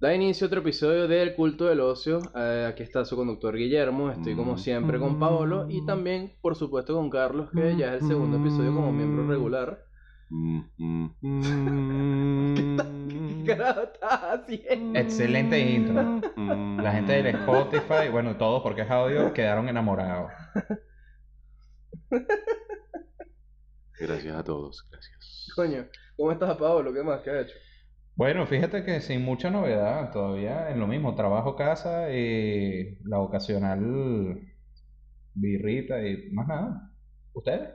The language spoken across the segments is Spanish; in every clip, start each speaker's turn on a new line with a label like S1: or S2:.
S1: Da inicio a otro episodio del Culto del Ocio. Eh, aquí está su conductor Guillermo. Estoy como siempre con Paolo y también, por supuesto, con Carlos, que ya es el segundo episodio como miembro regular. ¿Qué carajo estás haciendo?
S2: Excelente intro. La gente del Spotify, bueno, todos porque es audio, quedaron enamorados.
S3: Gracias a todos, gracias.
S1: Coño, ¿cómo estás, Paolo? ¿Qué más? ¿Qué has hecho?
S2: Bueno, fíjate que sin mucha novedad, todavía en lo mismo, trabajo, casa y la ocasional birrita y más nada. ¿Ustedes?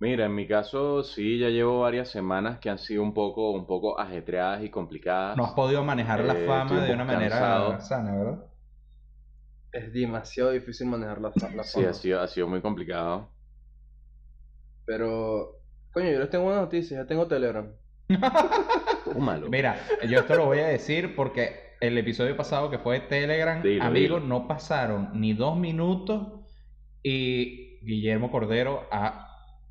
S3: Mira, en mi caso sí, ya llevo varias semanas que han sido un poco, un poco ajetreadas y complicadas.
S2: No has podido manejar la
S3: Eh,
S2: fama de una manera
S3: cansado.
S2: sana, ¿verdad?
S1: Es demasiado difícil manejar la, fa- la
S3: Sí,
S1: fama.
S3: ha sido, ha sido muy complicado.
S1: Pero, coño, yo les tengo una noticia. Ya tengo Telegram.
S2: Mira, yo esto lo voy a decir porque el episodio pasado que fue de Telegram,
S3: Dilo,
S2: amigos,
S3: dilo.
S2: no pasaron ni dos minutos y Guillermo Cordero ha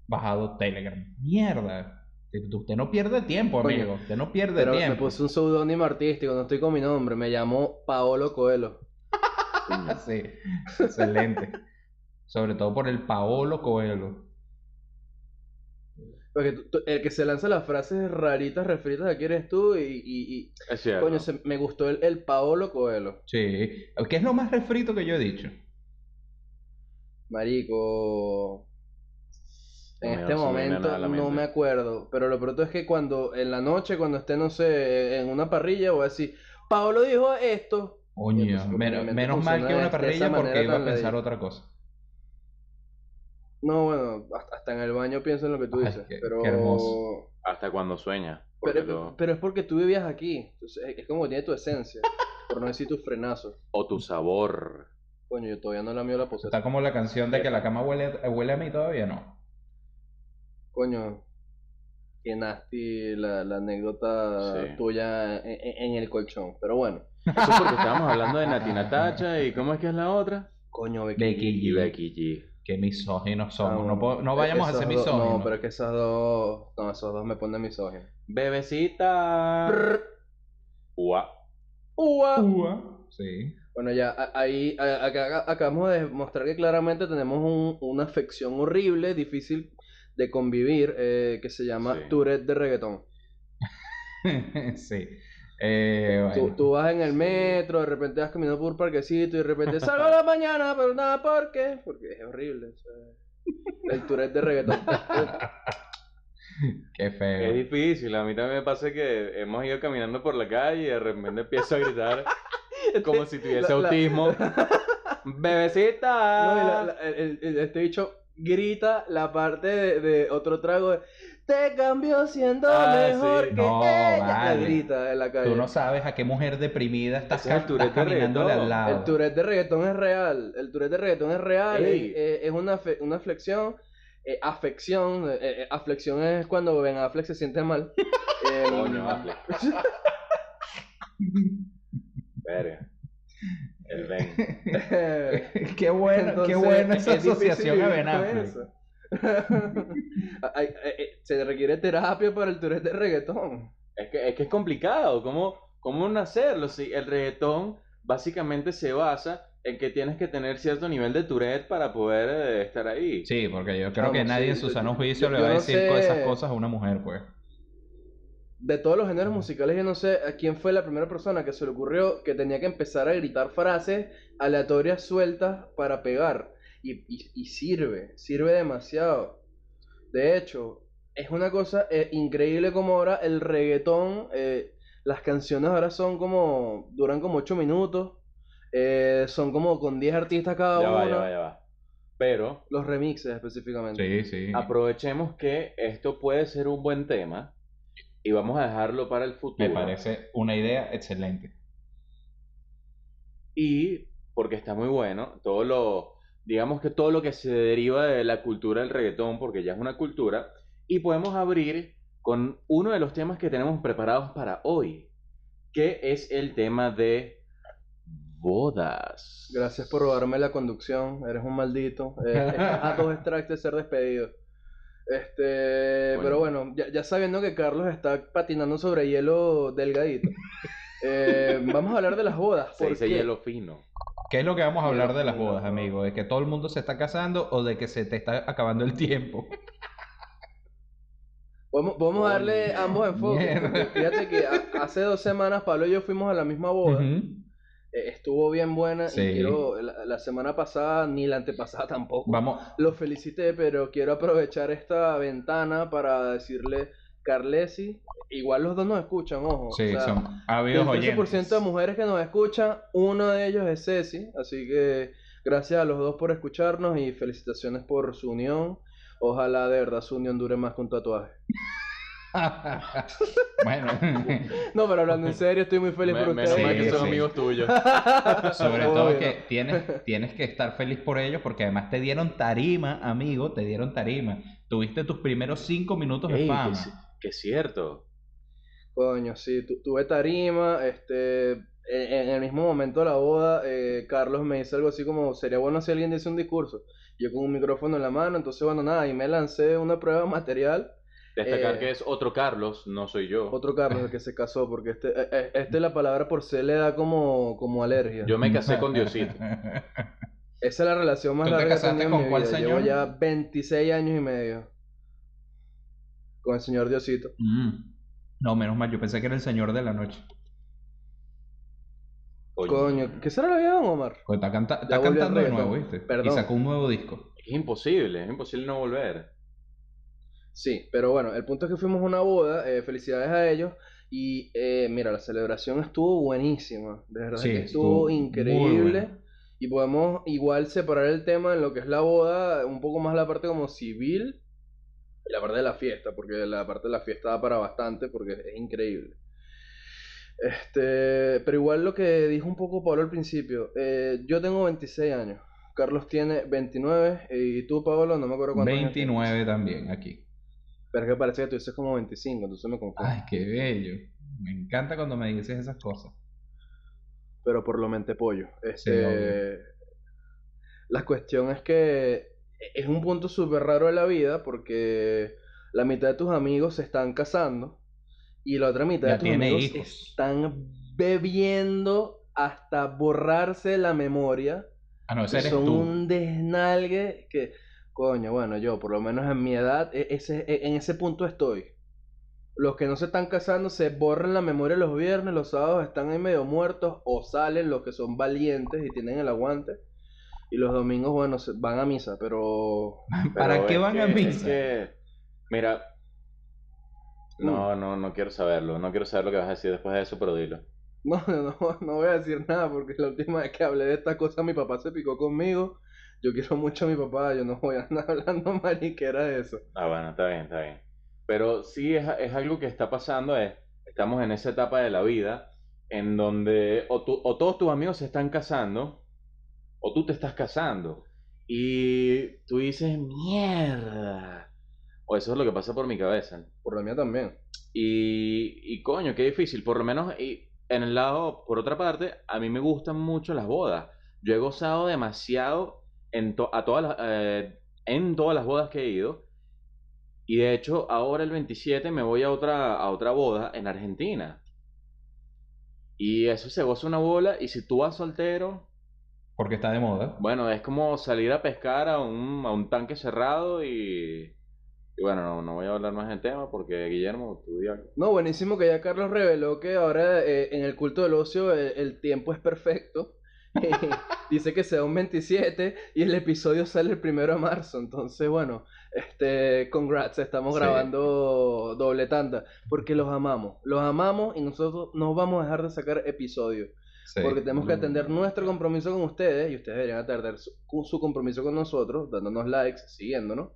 S2: bajado Telegram. Mierda. Usted no pierde tiempo, amigo. Usted no pierde
S1: Pero me
S2: tiempo.
S1: puse un seudónimo artístico. No estoy con mi nombre. Me llamo Paolo Coelho.
S2: Sí, excelente. Sobre todo por el Paolo Coelho.
S1: Porque tú- tú- el que se lanza las frases raritas refritas aquí eres tú y, y- y-
S3: Es cierto.
S1: coño, se- me gustó el, el Paolo Coelho.
S2: Sí. ¿Qué es lo más refrito que yo he dicho?
S1: Marico. En
S3: No
S1: este
S3: no
S1: momento no me acuerdo. Pero lo pronto es que cuando en la noche, cuando esté, no sé, en una parrilla, voy a decir, Paolo dijo esto.
S2: Coño,
S1: entonces, porque
S2: men-
S1: mi mente
S2: menos mal que una parrilla porque iba a pensar otra cosa.
S1: No, bueno, hasta, hasta en el baño pienso en lo que tú
S2: Ay,
S1: dices.
S2: qué-
S1: pero...
S2: qué hermoso.
S3: Hasta cuando sueña.
S1: Pero,
S3: lo-
S1: pero es porque tú vivías aquí. Entonces, es- como que tiene tu esencia. por no decir tus frenazos.
S3: O tu sabor.
S1: Coño, yo todavía no la mío la
S2: Está
S1: poseta.
S2: como la canción de que la cama huele, huele a mí todavía, no.
S1: Coño, qué nasty la, la anécdota
S3: Sí.
S1: tuya en, el colchón. Pero bueno.
S3: Eso es porque estábamos hablando de Nati Natacha y ¿cómo es que es la otra?
S1: Coño, Becky.
S2: Becky
S3: Y
S2: G.
S3: Becky G.
S2: Qué misóginos somos.
S1: Ah,
S2: no, no
S1: es-
S2: vayamos a
S1: esos
S2: ser
S1: dos-
S2: misóginos.
S1: No, pero es que esas dos. No, esos dos me ponen misóginos.
S3: Bebecita. Ua.
S1: Ua.
S2: Ua. Sí.
S1: Bueno, ya ahí acá- acabamos de demostrar que claramente tenemos un- una afección horrible, difícil de convivir, eh, que se llama
S3: Sí.
S1: Tourette de reggaetón.
S2: sí. Eh,
S1: Tú,
S2: bueno.
S1: tú vas en el metro, de repente vas caminando por un parquecito y de repente salgo a la mañana, pero nada, ¿por qué? Porque es horrible. o sea, el Tourette de reggaetón.
S2: Qué
S3: Es
S2: feo.
S3: difícil, a mí también me pasa que hemos ido caminando por la calle y de repente empiezo a gritar como si tuviese
S1: La- la-
S3: autismo. ¡Bebecita!
S1: No, y la- la- el- el- este bicho grita la parte de, de otro trago de Te cambio siendo
S3: Ah,
S1: mejor
S3: sí.
S1: que
S2: No,
S1: ella.
S2: vale.
S1: Grita en la calle.
S2: Tú no sabes a qué mujer deprimida estás,
S3: es
S2: estás
S3: reggaetón.
S2: al lado.
S1: El Tourette de reggaetón es real. El Tourette de reggaetón es real.
S3: Ey.
S1: Es, eh, es una, fe- una flexión. eh, afección. eh, eh, aflexión es cuando Ben Affleck se siente mal. Em,
S3: Coño, Affleck. Verga. El Ben.
S2: qué buena, qué buena esa
S1: es
S2: asociación a Ben Affleck.
S1: ay, ay, se requiere terapia para el Tourette de reggaetón.
S3: Es que, es que es complicado. ¿Cómo, cómo no hacerlo? Si el reggaetón básicamente se basa en que tienes que tener cierto nivel de Tourette para poder eh, estar ahí.
S2: Sí, porque yo creo que nadie
S1: sí,
S2: en su sano juicio
S1: Yo-
S2: le va a
S1: no
S2: decir
S1: sé-
S2: todas esas cosas a una mujer, pues.
S1: De todos los géneros musicales, yo no sé a quién fue la primera persona que se le ocurrió que tenía que empezar a gritar frases aleatorias sueltas para pegar. Y, y- y sirve, sirve demasiado. De hecho, es una cosa eh, increíble como ahora el reggaetón, eh, las canciones ahora son como, duran como 8 minutos, eh, son como con 10 artistas cada
S3: Ya va, ya
S1: uno,
S3: va, ya va. Pero
S1: los remixes específicamente.
S2: Sí, sí.
S3: aprovechemos que esto puede ser un buen tema y vamos a dejarlo para el futuro.
S2: Me parece una idea excelente.
S3: Y porque está muy bueno, todo lo, digamos que todo lo que se deriva de la cultura del reggaetón, porque ya es una cultura, y podemos abrir con uno de los temas que tenemos preparados para hoy, que es el tema de bodas.
S1: Gracias por robarme la conducción, eres un maldito. Eh, a dos strikes de ser despedido. Este,
S3: Bueno.
S1: pero bueno, ya, ya sabiendo que Carlos está patinando sobre hielo delgadito, eh, vamos a hablar de las bodas.
S3: Se dice hielo fino.
S2: ¿Qué es lo que vamos a hablar de las bodas, amigo? ¿De que todo el mundo se está casando o de que se te está acabando el tiempo?
S1: Vamos, vamos a darle ambos enfoques. Fíjate que a- hace dos semanas Pablo y yo fuimos a la misma boda. Eh, estuvo bien buena
S2: Sí.
S1: y quiero, la, la semana pasada ni la antepasada tampoco.
S2: Vamos,
S1: Lo felicité, pero quiero aprovechar esta ventana para decirle, Carlesi, igual los dos nos escuchan, ojo.
S2: sí,
S1: o sea,
S2: son habidos
S1: del
S2: oyentes.
S1: 13% de mujeres que nos escuchan, uno de ellos es Ceci, así que gracias a los dos por escucharnos y felicitaciones por su unión. Ojalá de verdad su unión dure más que un tatuaje.
S2: bueno,
S1: No, pero hablando en serio, estoy muy feliz
S3: Me-
S1: por
S3: menos
S1: ustedes.
S3: que son
S2: sí.
S3: amigos tuyos.
S2: sobre todo que tienes, tienes que estar feliz por ellos porque además te dieron tarima, amigo, te dieron tarima. Tuviste tus primeros cinco minutos de
S3: Ey,
S2: fama.
S3: Que es cierto.
S1: Coño, sí, tu- tuve tarima, este, en, en el mismo momento de la boda, eh, Carlos me dice algo así como, sería bueno si alguien dice un discurso. Yo con un micrófono en la mano, entonces bueno, nada, y me lancé una prueba material,
S3: Destacar
S1: Eh,
S3: que es otro Carlos, no soy yo.
S1: otro Carlos el que se casó, porque este, eh, eh, este la palabra por C le da como, como alergia.
S3: Yo me casé con Diosito.
S1: Esa es la relación más
S2: ¿Tú te
S1: larga que tenido en
S2: con
S1: mi
S2: cuál
S1: vida.
S2: señor?
S1: Llevo ya 26 años y medio con el señor Diosito.
S2: Mm. No, menos mal, yo pensé que era el señor de la noche.
S1: Coño, ¿qué será la vida de Don Omar?
S2: Pues está, canta- cantando de nuevo, ¿viste? Y
S1: Perdón.
S2: sacó un nuevo disco.
S3: Es imposible, es imposible no volver.
S1: Sí, pero bueno, el punto es que fuimos a una boda, eh, felicidades a ellos, y eh, mira, la celebración estuvo buenísima, de verdad
S2: Sí,
S1: que
S2: estuvo
S1: increíble, y podemos igual separar el tema en lo que es la boda, un poco más la parte como civil, y la parte de la fiesta, porque la parte de la fiesta da para bastante, porque es increíble. Este, pero igual lo que dijo un poco Pablo al principio, eh, yo tengo 26 años, Carlos tiene 29, y tú, Pablo, no me acuerdo años tienes.
S2: 29 también aquí.
S1: Pero es que parece que tú dices como 25, entonces me confundo.
S2: Ay, qué bello. Me encanta cuando me dices esas cosas.
S1: Pero por lo mente pollo.
S2: Sí,
S1: Este,
S2: obvio.
S1: la cuestión es que es un punto súper raro de la vida porque la mitad de tus amigos se están casando y la otra mitad
S2: Ya
S1: de tus amigos
S2: hijos.
S1: están bebiendo hasta borrarse la memoria.
S2: Ah, no, ese eres
S1: son
S2: tú.
S1: un desnalgue que, coño, bueno, yo por lo menos en mi edad, e- ese, e- en ese punto estoy. Los que no se están casando se borran la memoria los viernes, los sábados están ahí medio muertos o salen los que son valientes y tienen el aguante. Y los domingos, bueno, se- van a misa, pero...
S2: ¿Para
S3: Pero
S2: qué van a misa?
S3: es que, mira, no, no, no quiero saberlo. No quiero saber lo que vas a decir después de eso, pero dilo.
S1: No, no, no voy a decir nada porque la última vez que hablé de esta cosa mi papá se picó conmigo. Yo quiero mucho a mi papá, yo no voy a andar hablando mariquera de eso.
S3: Ah, bueno, está bien, está bien. Pero sí es, es algo que está pasando, es, estamos en esa etapa de la vida en donde o, tú- o todos tus amigos se están casando, o tú te estás casando, y tú dices, mierda. O eso es lo que pasa por mi cabeza.
S1: Por la mía también.
S3: Y, y coño, qué difícil. Por lo menos y en el lado, por otra parte, a mí me gustan mucho las bodas. Yo he gozado demasiado en, to- a todas las, eh, en todas las bodas que he ido. Y de hecho, ahora el 27 me voy a otra, a otra boda en Argentina. Y eso se goza una bola. Y si tú vas soltero,
S2: Porque está de moda.
S3: bueno, es como salir a pescar a un, a un tanque cerrado y... Y bueno, no, no voy a hablar más del tema porque Guillermo, tú.
S1: No, buenísimo que ya Carlos reveló que ahora eh, en el culto del ocio eh, el, tiempo es perfecto. Eh, dice que sea un 27 y el episodio sale el primero de marzo. Entonces, bueno, este, congrats, estamos
S2: Sí.
S1: grabando doble tanda. Porque los amamos, los amamos y nosotros no vamos a dejar de sacar episodios.
S2: Sí.
S1: Porque tenemos que atender nuestro compromiso con ustedes y ustedes deberían atender su, su compromiso con nosotros, dándonos likes, siguiéndonos.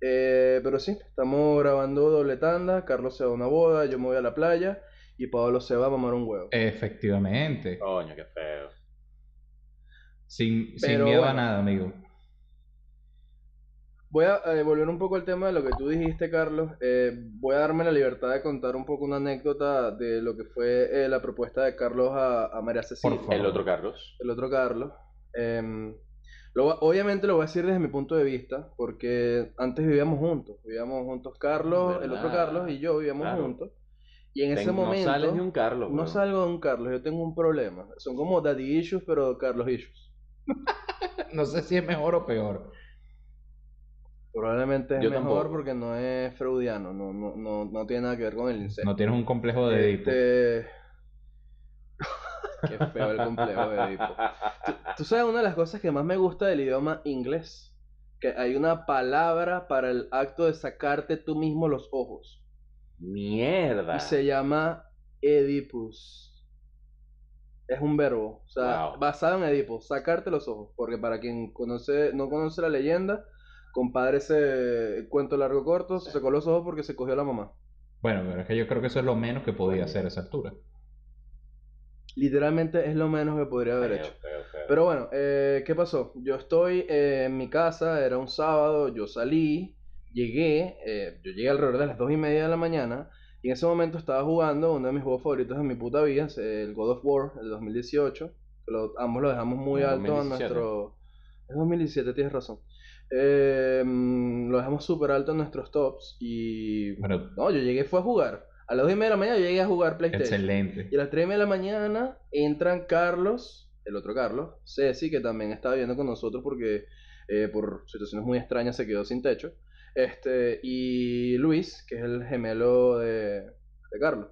S1: Eh, pero sí, estamos grabando doble tanda. Carlos se va a una boda, yo me voy a la playa y Pablo se va a mamar un huevo.
S2: Efectivamente.
S3: Coño, qué feo.
S2: Sin, sin miedo a nada, amigo.
S1: Voy a eh, volver un poco al tema de lo que tú dijiste, Carlos. Eh, voy a darme la libertad de contar un poco una anécdota de lo que fue eh, la propuesta de Carlos a, a María Cecilia.
S2: Por favor.
S3: El otro Carlos.
S1: el otro Carlos. Em, Lo obviamente lo voy a decir desde mi punto de vista, porque antes vivíamos juntos. Vivíamos juntos Carlos, el otro. Carlos y yo vivíamos
S3: Claro.
S1: juntos. Y en ese momento...
S3: No sales de un Carlos.
S1: No salgo de un Carlos, yo tengo un problema. Son como daddy issues, pero Carlos issues.
S2: No sé si es mejor o peor.
S1: Probablemente es
S3: Yo
S1: mejor
S3: tampoco.
S1: porque no es freudiano, no, no, no, no tiene nada que ver con el incesto.
S2: No tienes un complejo de Edipo.
S1: Este... Qué feo el complejo de Edipo. ¿Tú, tú sabes una de las cosas que más me gusta del idioma inglés? Que hay una palabra para el acto de sacarte tú mismo los ojos.
S3: Mierda.
S1: Y se llama Edipus. Es un verbo, o sea,
S3: Wow.
S1: basado en Edipo, sacarte los ojos. Porque para quien conoce, no conoce la leyenda, compadre ese cuento largo corto, se sacó los ojos porque se cogió a la mamá.
S2: Bueno, pero es que yo creo que eso es lo menos que podía hacer a esa altura.
S1: Literalmente es lo menos que podría haber hecho. Pero bueno, eh, ¿qué pasó? Yo estoy eh, en mi casa, era un sábado, yo salí, llegué, eh, yo llegué alrededor de las dos y media de la mañana y en ese momento estaba jugando uno de mis juegos favoritos de mi puta vida, es el God of War, el 2018. que lo- ambos lo dejamos muy alto en
S3: 2017.
S1: nuestro... Es 2017, tienes razón. Eh, lo dejamos súper alto en nuestros tops y... No, yo llegué, fue a jugar. A las dos y media de la mañana yo llegué a jugar PlayStation.
S2: excelente.
S1: Y a las 3 de la mañana entran Carlos, el otro Carlos, Ceci, que también estaba viviendo con nosotros porque eh, por situaciones muy extrañas se quedó sin techo. Este, y Luis, que es el gemelo de, de Carlos.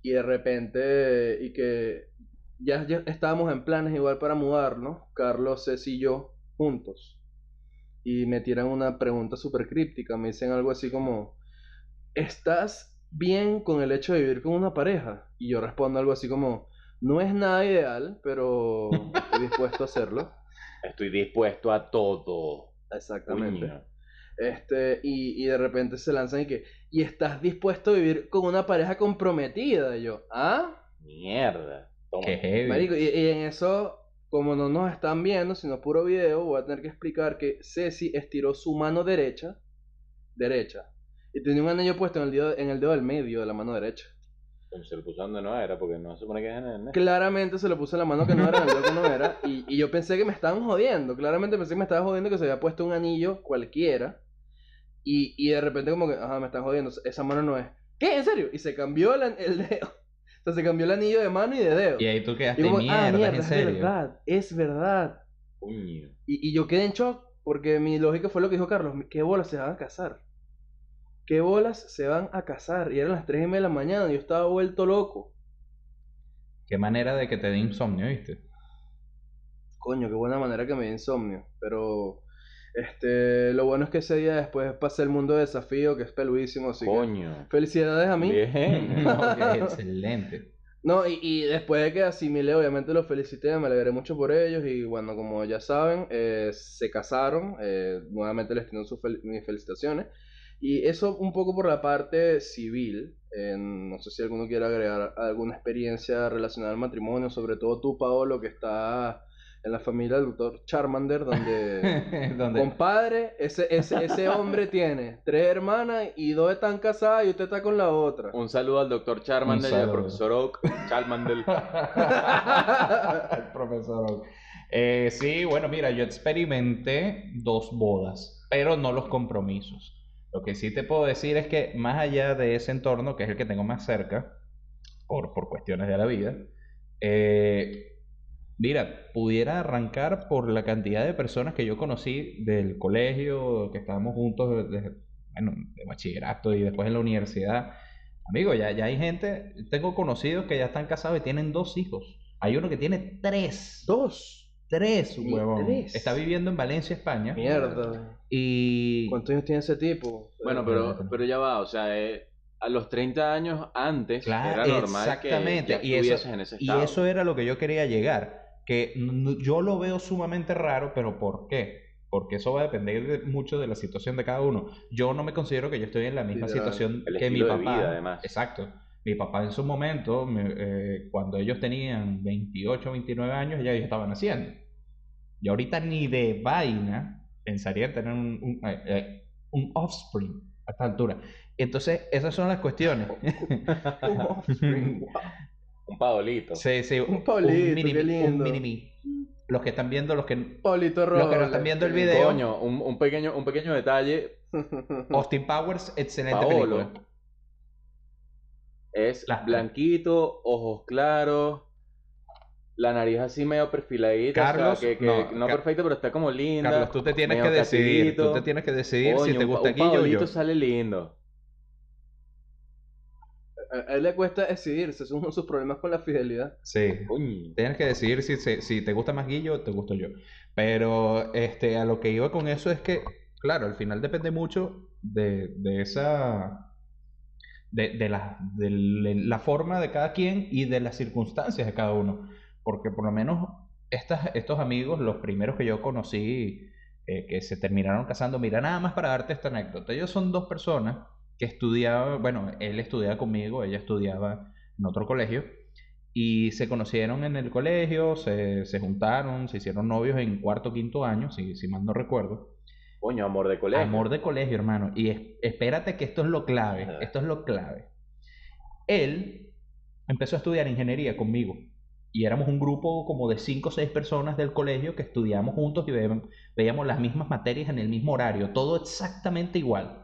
S1: Y de repente, y que ya, ya estábamos en planes igual para mudarnos, Carlos, Ceci y yo juntos. Y me tiran una pregunta súper críptica, me dicen algo así como, ¿estás bien con el hecho de vivir con una pareja? Y yo respondo algo así como, no es nada ideal, pero estoy dispuesto a hacerlo.
S3: Estoy dispuesto a todo.
S1: Exactamente. Este, y, y de repente se lanzan y que, ¿y estás dispuesto a vivir con una pareja comprometida? Y yo, ¿ah?
S3: Mierda. Toma.
S2: Qué heavy.
S1: Marico, y, y en eso, como no nos están viendo, sino puro video, voy a tener que explicar que Ceci estiró su mano derecha, derecha, y tenía un anillo puesto en el dedo, en el dedo del medio de la mano derecha.
S3: Se lo puso donde no era porque no se supone que es en el...
S1: Claramente se lo puse en la mano que no era, en el dedo que no era, y, y yo pensé que me estaban jodiendo, claramente pensé que me estaban jodiendo que se había puesto un anillo cualquiera, y, y de repente como que, ajá, me están jodiendo, esa mano no es. ¿Qué? ¿En serio? Y se cambió el, el dedo. Sea, se cambió el anillo de mano y de dedo.
S2: Y ahí tú quedaste
S1: como,
S2: mierda,
S1: ah, mierda,
S2: en
S1: es
S2: serio.
S1: verdad, es verdad. Y, y yo quedé en shock porque mi lógica fue lo que dijo Carlos, ¿qué bolas se van a casar? ¿Qué bolas se van a casar? Y eran las 3 y media de la mañana y yo estaba vuelto loco.
S2: Qué manera de que te dé insomnio, ¿viste?
S1: Coño, qué buena manera que me dio insomnio. Pero, este, lo bueno es que ese día después pasé el mundo de desafío, que es peludísimo, así que
S3: Coño.
S1: felicidades a mí.
S3: Bien.
S2: Excelente.
S1: No, y, y después de que asimilé, obviamente los felicité, me alegré mucho por ellos y bueno, como ya saben, eh, se casaron, eh, nuevamente les tengo sus fel- mis felicitaciones. Y eso un poco por la parte civil, eh, no sé si alguno quiere agregar alguna experiencia relacionada al matrimonio, sobre todo tú, Paolo, que está en la familia del doctor Charmander, donde...
S2: Donde
S1: Compadre, ese, ese, ese hombre tiene tres hermanas y dos están casadas y usted está con la otra.
S3: Un saludo al doctor Charmander y al profesor Oak. Charmander.
S2: El profesor Oak. Eh, sí, bueno, mira, yo experimenté dos bodas, pero no los compromisos. Lo que sí te puedo decir es que más allá de ese entorno, que es el que tengo más cerca, por, por cuestiones de la vida, eh, mira, pudiera arrancar por la cantidad de personas que yo conocí del colegio, que estábamos juntos desde, bueno, de bachillerato y después en la universidad. Amigo, ya, ya hay gente, tengo conocidos que ya están casados y tienen dos hijos. Hay uno que tiene tres.
S1: Dos.
S2: Tres, huevón.
S1: tres.
S2: Está viviendo en Valencia, España.
S1: Mierda.
S2: Y...
S1: ¿Cuántos años tiene ese tipo?
S3: Bueno, pero, pero ya va, o sea, eh, a los 30 años antes
S2: Claro,
S3: era normal que
S2: exactamente.
S3: ya
S2: Y eso-
S3: en ese
S2: Y
S3: estado.
S2: eso era lo que yo quería llegar. Que yo lo veo sumamente raro, pero ¿por qué? Porque eso va a depender de- mucho de la situación de cada uno. Yo no me considero que yo estoy en la misma situación que mi
S3: estilo de
S2: papá.
S3: vida, además.
S2: Exacto. Mi papá en su momento, me- eh, cuando ellos tenían 28, 29 años, ya ellos estaban haciendo. Y ahorita ni de vaina pensaría en tener un, un, eh, eh, un offspring a esta altura. Entonces, esas son las cuestiones.
S1: Un offspring, wow.
S3: Un paolito.
S2: Sí, sí,
S1: Un Pablito,
S2: mini
S1: qué lindo.
S2: Un mini me. los que están viendo, los que,
S1: Paulito Robles.
S2: los que no están viendo el video,
S3: Coño, un, un pequeño, un pequeño detalle.
S2: Austin Powers, excelente
S3: Paolo
S2: película.
S3: es
S2: Las-
S3: blanquito, ojos claros, la nariz así medio perfiladita,
S2: Carlos,
S3: o sea, que, que
S2: no,
S3: no, perfecta, pero está como linda.
S2: Carlos, tú te tienes que decidir, tú te tienes que decidir si
S3: Coño,
S2: te
S3: un
S2: gusta
S3: pa- un
S2: Guillo o
S3: Paolito
S2: yo.
S3: sale lindo.
S1: A él le cuesta decidirse, son sus problemas con la fidelidad.
S2: Sí.
S3: Coño.
S2: Tienes que decidir si, si, si te gusta más Guillo o te gusto yo. Pero este, a lo que iba con eso es que, claro, al final depende mucho de, de esa. De, de la, de la forma de cada quien y de las circunstancias de cada uno. Porque por lo menos estas, estos amigos, los primeros que yo conocí, eh, que se terminaron casando, mira, nada más para darte esta anécdota. Ellos son dos personas que estudiaban, bueno, él estudiaba conmigo, ella estudiaba en otro colegio. Y se conocieron en el colegio, se, se juntaron, se hicieron novios en cuarto o quinto año, si, si mal no recuerdo.
S3: Coño, amor de colegio.
S2: Amor de colegio, hermano. Y es- espérate que esto es lo clave,
S3: Ajá.
S2: esto es lo clave. Él empezó a estudiar ingeniería conmigo. Y éramos un grupo como de cinco o seis personas del colegio que estudiamos juntos y ve- veíamos las mismas materias en el mismo horario, todo exactamente igual.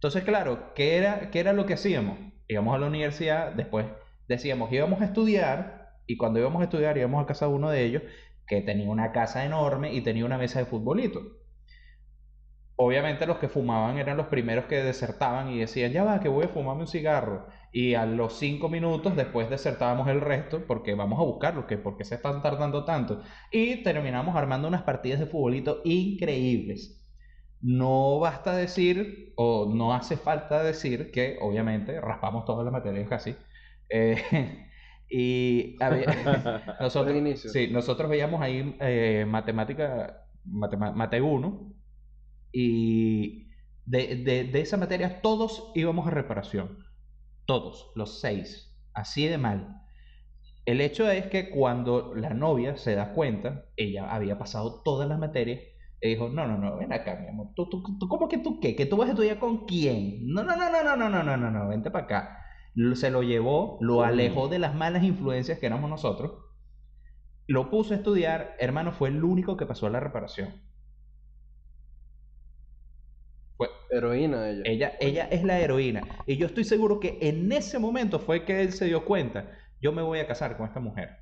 S2: Entonces, claro, ¿qué era, qué era lo que hacíamos? Íbamos a la universidad, después decíamos, íbamos a estudiar, y cuando íbamos a estudiar íbamos a casa de uno de ellos, que tenía una casa enorme y tenía una mesa de futbolito. Obviamente los que fumaban eran los primeros que desertaban y decían, ya va, que voy a fumarme un cigarro. Y a los cinco minutos después desertábamos el resto porque vamos a buscarlo, que por qué se están tardando tanto. Y terminamos armando unas partidas de futbolito increíbles. No basta decir, o no hace falta decir que obviamente raspamos todas las materias casi. Eh, y había- nosotros, sí, nosotros veíamos ahí eh, matemática, matema- mate 1 y de, de, de esa materia todos íbamos a reparación. Todos, los seis. Así de mal. El hecho es que cuando la novia se da cuenta, ella había pasado todas las materias, y dijo, no, no, no, ven acá, mi amor. ¿Tú, tú, tú, ¿Cómo que tú qué? ¿Que tú vas a estudiar con quién? No, no, no, no, no, no, no, no, no, no, vente para acá. Se lo llevó, lo alejó de las malas influencias que éramos nosotros, lo puso a estudiar, hermano, fue el único que pasó a la reparación.
S1: Heroína ella.
S2: Ella, ella es la heroína. Y yo estoy seguro que en ese momento fue que él se dio cuenta, yo me voy a casar con esta mujer.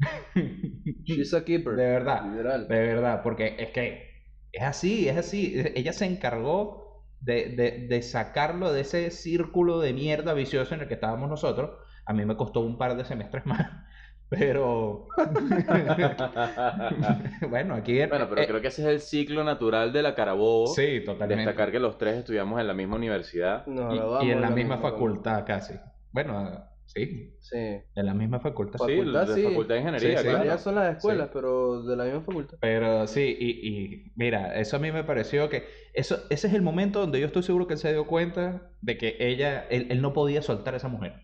S1: She's a keeper.
S2: De verdad,
S1: Literal.
S2: de verdad, porque es que es así, es así. Ella se encargó de, de, de sacarlo de ese círculo de mierda vicioso en el que estábamos nosotros. A mí me costó un par de semestres más, pero bueno, aquí...
S3: Bueno, pero
S2: eh,
S3: creo que ese es el ciclo natural de la Carabobo.
S2: Sí, totalmente.
S3: Destacar que los tres estudiamos en la misma universidad.
S2: Y, en la misma
S1: misma
S2: facultad casi. Bueno, sí,
S1: Sí.
S2: en la misma facultad.
S3: Sí,
S1: Facultad,
S3: de
S1: sí.
S3: Facultad de Ingeniería,
S2: Sí, sí.
S3: claro.
S1: Ya son las escuelas,
S2: Sí.
S1: pero de la misma facultad.
S2: Pero sí, y, y mira, eso a mí me pareció que eso, ese es el momento donde yo estoy seguro que él se dio cuenta de que ella, él, él no podía soltar a esa mujer.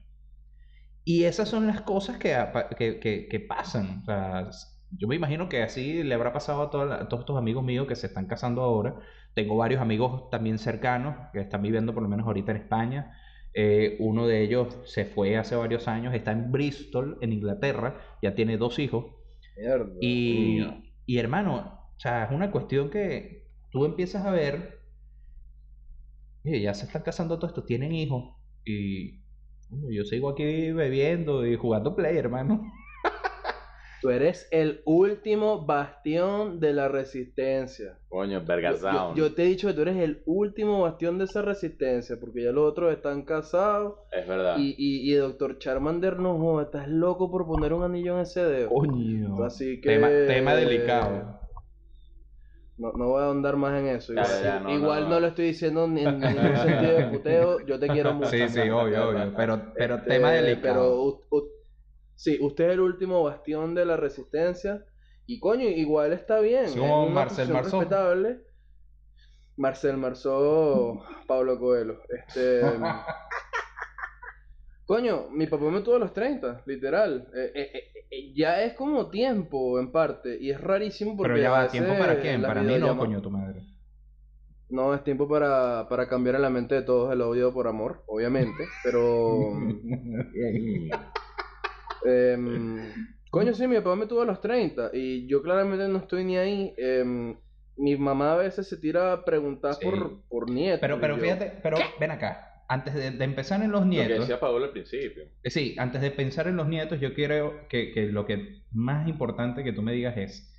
S2: Y esas son las cosas que, que, que, que pasan. O sea, yo me imagino que así le habrá pasado a, toda la- a todos estos amigos míos que se están casando ahora. Tengo varios amigos también cercanos que están viviendo por lo menos ahorita en España. Eh, uno de ellos se fue hace varios años, está en Bristol, en Inglaterra, ya tiene dos hijos.
S1: Mierda.
S2: Y, y hermano, o sea, es una cuestión que tú empiezas a ver, ya se están casando todos estos, tienen hijos, y yo sigo aquí bebiendo y jugando play, hermano.
S1: Tú eres el último bastión de la resistencia.
S3: Coño,
S1: Yo,
S3: verga
S1: yo- te he dicho que tú eres el último bastión de esa resistencia, porque ya los otros están casados.
S3: Es verdad.
S1: Y, y, y Doctor Charmander, no, estás loco por poner un anillo en ese dedo.
S2: Coño.
S1: Así que.
S2: Tema, tema delicado.
S1: No, no voy a ahondar más en eso.
S3: Ya,
S1: Igual,
S3: ya, no,
S1: igual
S3: no,
S1: no,
S3: no.
S1: lo estoy diciendo ni en ningún sentido de puteo. Yo te quiero mucho.
S2: Sí, sí, obvio, obvio. Pero, pero
S1: Este,
S2: tema delicado.
S1: Pero, sí, usted es el último bastión de la resistencia. Y coño, igual está bien.
S2: Sí,
S1: es
S2: como
S1: una
S2: Marcel Marceau.
S1: respetable. Marcel Marceau, Pablo Coelho. Este. Coño, mi papá me tuvo a los 30, literal. Eh, eh, eh, ya es como tiempo, en parte. Y es rarísimo porque
S2: Pero ya
S1: a
S2: va, ¿tiempo para quién? Para mí no, coño, tu madre.
S1: No, es tiempo para, para cambiar en la mente de todos el odio por amor, obviamente. Pero. em, Coño, sí, mi papá me tuvo a los 30 y yo claramente no estoy ni ahí. Em, mi mamá a veces se tira a preguntar
S2: Sí.
S1: por, por nietos.
S2: Pero, pero fíjate, pero ven acá. Antes de, de empezar en los
S3: Lo que
S2: nietos,
S3: decía Paolo al principio.
S2: eh, sí, antes de pensar en los nietos, yo quiero que, que lo que más importante que tú me digas es,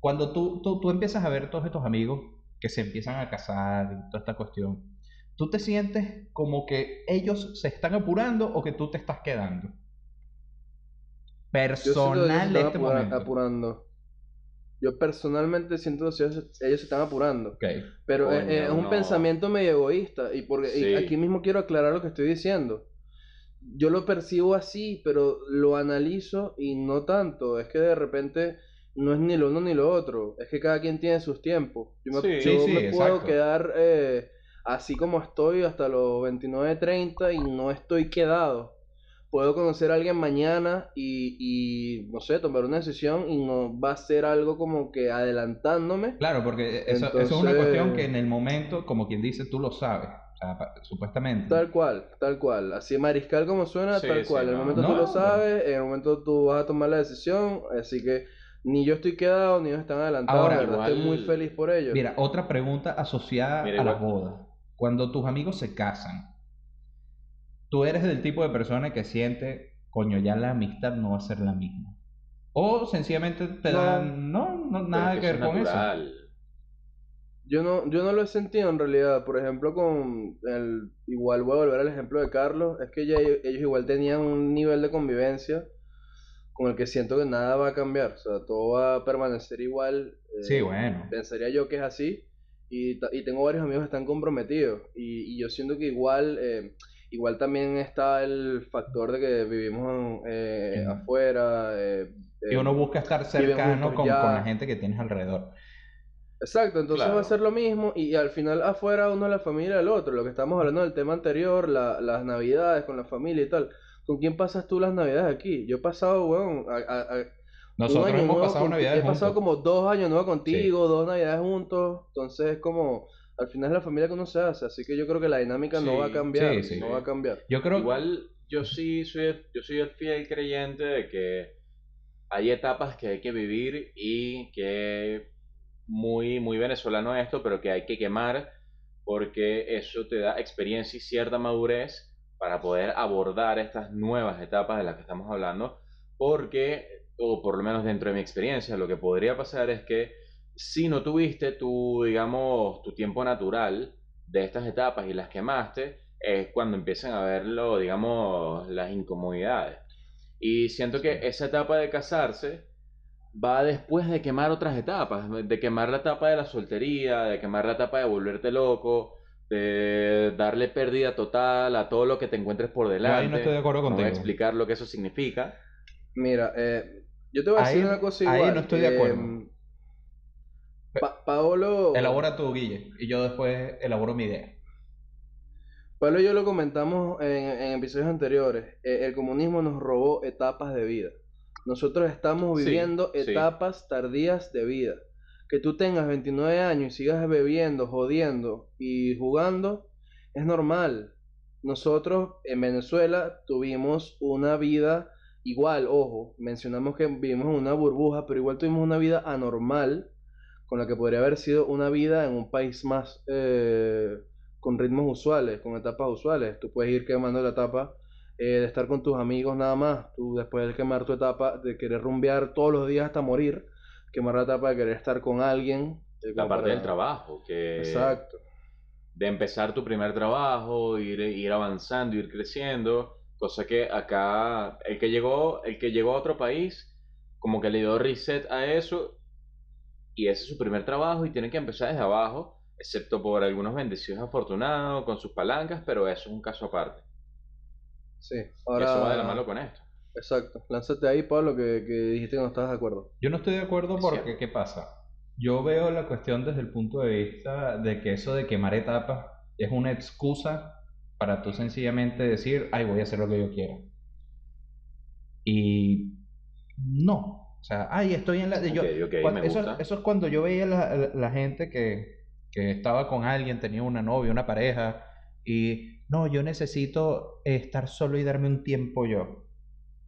S2: cuando tú, tú, tú empiezas a ver todos estos amigos que se empiezan a casar y toda esta cuestión, ¿tú te sientes como que ellos se están apurando o que tú te estás quedando?
S1: Yo siento que ellos se
S2: Personal
S1: están
S2: este
S1: apura- apurando. Yo personalmente siento que ellos, ellos se están apurando. Pero eh,
S3: Coño,
S1: eh, es un
S3: no.
S1: pensamiento medio egoísta. Y, porque, y aquí mismo quiero aclarar lo que estoy diciendo. Yo lo percibo así, pero lo analizo y no tanto. Es que de repente no es ni lo uno ni lo otro. Es que cada quien tiene sus tiempos. Yo me,
S3: Sí,
S1: yo
S2: sí,
S1: me puedo
S2: exacto.
S1: quedar eh, así como estoy hasta los 29, 30 y no estoy quedado. Puedo conocer a alguien mañana y, y, no sé, tomar una decisión y no va a ser algo como que adelantándome.
S2: Claro, porque eso, eso es una cuestión que en el momento, como quien dice, tú lo sabes. O sea, pa- supuestamente.
S1: Tal cual, tal cual. Así mariscal como suena,
S3: Sí,
S1: tal
S3: sí,
S1: cual. En el
S3: no.
S1: momento tú
S2: No,
S1: lo sabes, en el momento tú vas a tomar la decisión, así que ni yo estoy quedado, ni ellos están adelantados.
S2: Ahora,
S1: la verdad, estoy muy feliz por ellos.
S2: Mira, otra pregunta asociada
S3: Mira,
S2: a las
S3: igual-
S2: bodas. Cuando tus amigos se casan, tú eres del tipo de persona que siente, coño, ya la amistad no va a ser la misma. O sencillamente te
S1: No.
S2: dan, no, no, nada que ver con eso.
S1: Yo no, yo no lo he sentido en realidad. Por ejemplo, con el, igual voy a volver al ejemplo de Carlos, es que ya ellos, igual tenían un nivel de convivencia con el que siento que nada va a cambiar. O sea, todo va a permanecer igual. eh,
S2: Sí, bueno.
S1: Pensaría yo que es así. Y, y tengo varios amigos que están comprometidos. Y, y yo siento que igual, eh, igual también está el factor de que vivimos eh, afuera. eh,
S2: Y uno
S1: eh,
S2: busca estar cercano con, la gente que tienes alrededor.
S1: Exacto, entonces
S3: Claro.
S1: va a ser lo mismo y, y al final afuera uno es la familia del otro, lo que estamos hablando del tema anterior, la- las navidades con la familia y tal. ¿Con quién pasas tú las navidades aquí? Yo he pasado, weón, a- a- a- un
S2: Nosotros
S1: año
S2: hemos
S1: nuevo
S2: pasado
S1: con-
S2: navidades
S1: He pasado
S2: juntos.
S1: como dos años nuevos contigo, dos navidades juntos, entonces es como, al final es la familia que uno se hace, así que yo creo que la dinámica no
S3: Sí,
S1: va a cambiar,
S2: sí, sí.
S1: no va a cambiar.
S2: Yo creo
S3: Igual yo sí soy, yo soy el fiel creyente de que hay etapas que hay que vivir y que muy, muy venezolano esto, pero que hay que quemar porque eso te da experiencia y cierta madurez para poder abordar estas nuevas etapas de las que estamos hablando, porque, o por lo menos dentro de mi experiencia, lo que podría pasar es que si no tuviste tu, digamos, tu tiempo natural de estas etapas y las quemaste, es cuando empiezan a verlo, digamos, las incomodidades. Y siento que esa etapa de casarse va después de quemar otras etapas, de quemar la etapa de la soltería, de quemar la etapa de volverte loco, de darle pérdida total a todo lo que te encuentres por
S2: yo
S3: delante.
S2: ahí no estoy de acuerdo
S3: No voy
S2: contigo.
S3: a explicar lo que eso significa.
S1: Mira, eh, yo te voy a decir
S2: Ahí-
S1: una cosa
S2: ahí
S1: igual.
S2: no estoy de acuerdo.
S1: em, Pa- Paolo...
S2: Elabora tu Guille y yo después elaboro mi idea.
S1: Pablo y yo lo comentamos en, en episodios anteriores. eh, el comunismo nos robó etapas de vida. Nosotros estamos viviendo
S3: sí.
S1: etapas tardías de vida. Que tú tengas 29 años y sigas bebiendo, jodiendo y jugando, es normal. Nosotros en Venezuela tuvimos una vida igual, ojo, mencionamos que vivimos en una burbuja, pero igual tuvimos una vida anormal, con la que podría haber sido una vida en un país más eh, con ritmos usuales, con etapas usuales. Tú puedes ir quemando la etapa eh, de estar con tus amigos nada más. Tú después de quemar tu etapa de querer rumbear todos los días hasta morir, quemar la etapa de querer estar con alguien. eh,
S3: La parte
S1: para-
S3: del trabajo, que
S1: Exacto.
S3: de empezar tu primer trabajo, ir, ir avanzando, ir creciendo, cosa que acá el que llegó, el que llegó a otro país, como que le dio reset a eso y ese es su primer trabajo y tiene que empezar desde abajo, excepto por algunos bendecidos afortunados con sus palancas, pero eso es un caso aparte.
S1: Sí.
S3: Y
S1: Ahora,
S3: eso va de la mano con esto.
S1: exacto. Lánzate ahí, Pablo, que, que dijiste que no estabas de acuerdo.
S2: Yo no estoy de acuerdo
S3: Es
S2: porque,
S3: cierto.
S2: ¿qué pasa? Yo veo la cuestión desde el punto de vista de que eso de quemar etapas es una excusa para tú sencillamente decir, ay, voy a hacer lo que yo quiera. Y no. O sea, ay, estoy en la... yo-
S3: Ok, ok,
S2: cuan-
S3: me
S2: eso, es cuando yo veía la, la- la gente que, que estaba con alguien, tenía una novia, una pareja, y no, yo necesito estar solo y darme un tiempo yo.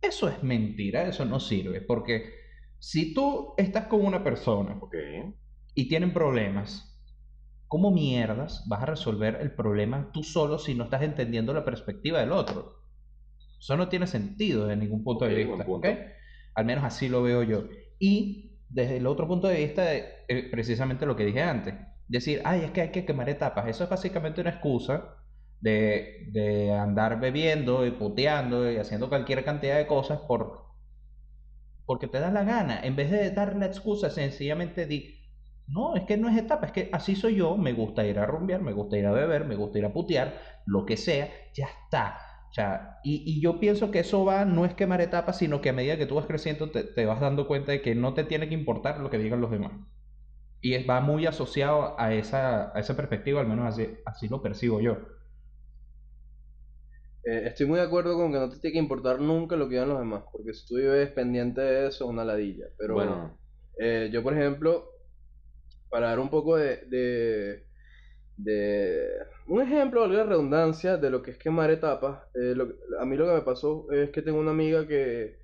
S2: Eso es mentira, eso no sirve, porque si tú estás con una persona y tienen problemas, ¿cómo mierdas vas a resolver el problema tú solo si no estás entendiendo la perspectiva del otro? Eso no tiene sentido desde ningún punto de vista,
S3: punto.
S2: ¿ok? Al menos así lo veo yo. Y desde el otro punto de vista, eh, precisamente lo que dije antes, decir, ay, es que hay que quemar etapas, eso es básicamente una excusa de, de andar bebiendo y puteando y haciendo cualquier cantidad de cosas por, porque te da la gana. En vez de dar la excusa, sencillamente di, no, es que no es etapa, es que así soy yo, me gusta ir a rumbear, me gusta ir a beber, me gusta ir a putear, lo que sea, ya está. O sea, y, y yo pienso que eso va, no es quemar etapas, sino que a medida que tú vas creciendo te, te vas dando cuenta de que no te tiene que importar lo que digan los demás. Y es- va muy asociado a esa, a esa perspectiva, al menos así, así lo percibo yo.
S1: Eh, estoy muy de acuerdo con que no te tiene que importar nunca lo que digan los demás, porque si tú vives pendiente de eso es una ladilla. Pero
S3: Bueno,
S1: eh, yo, por ejemplo, para dar un poco de, de, de- un ejemplo, valga la redundancia, de lo que es quemar etapas, eh, lo que- a mí lo que me pasó es que tengo una amiga que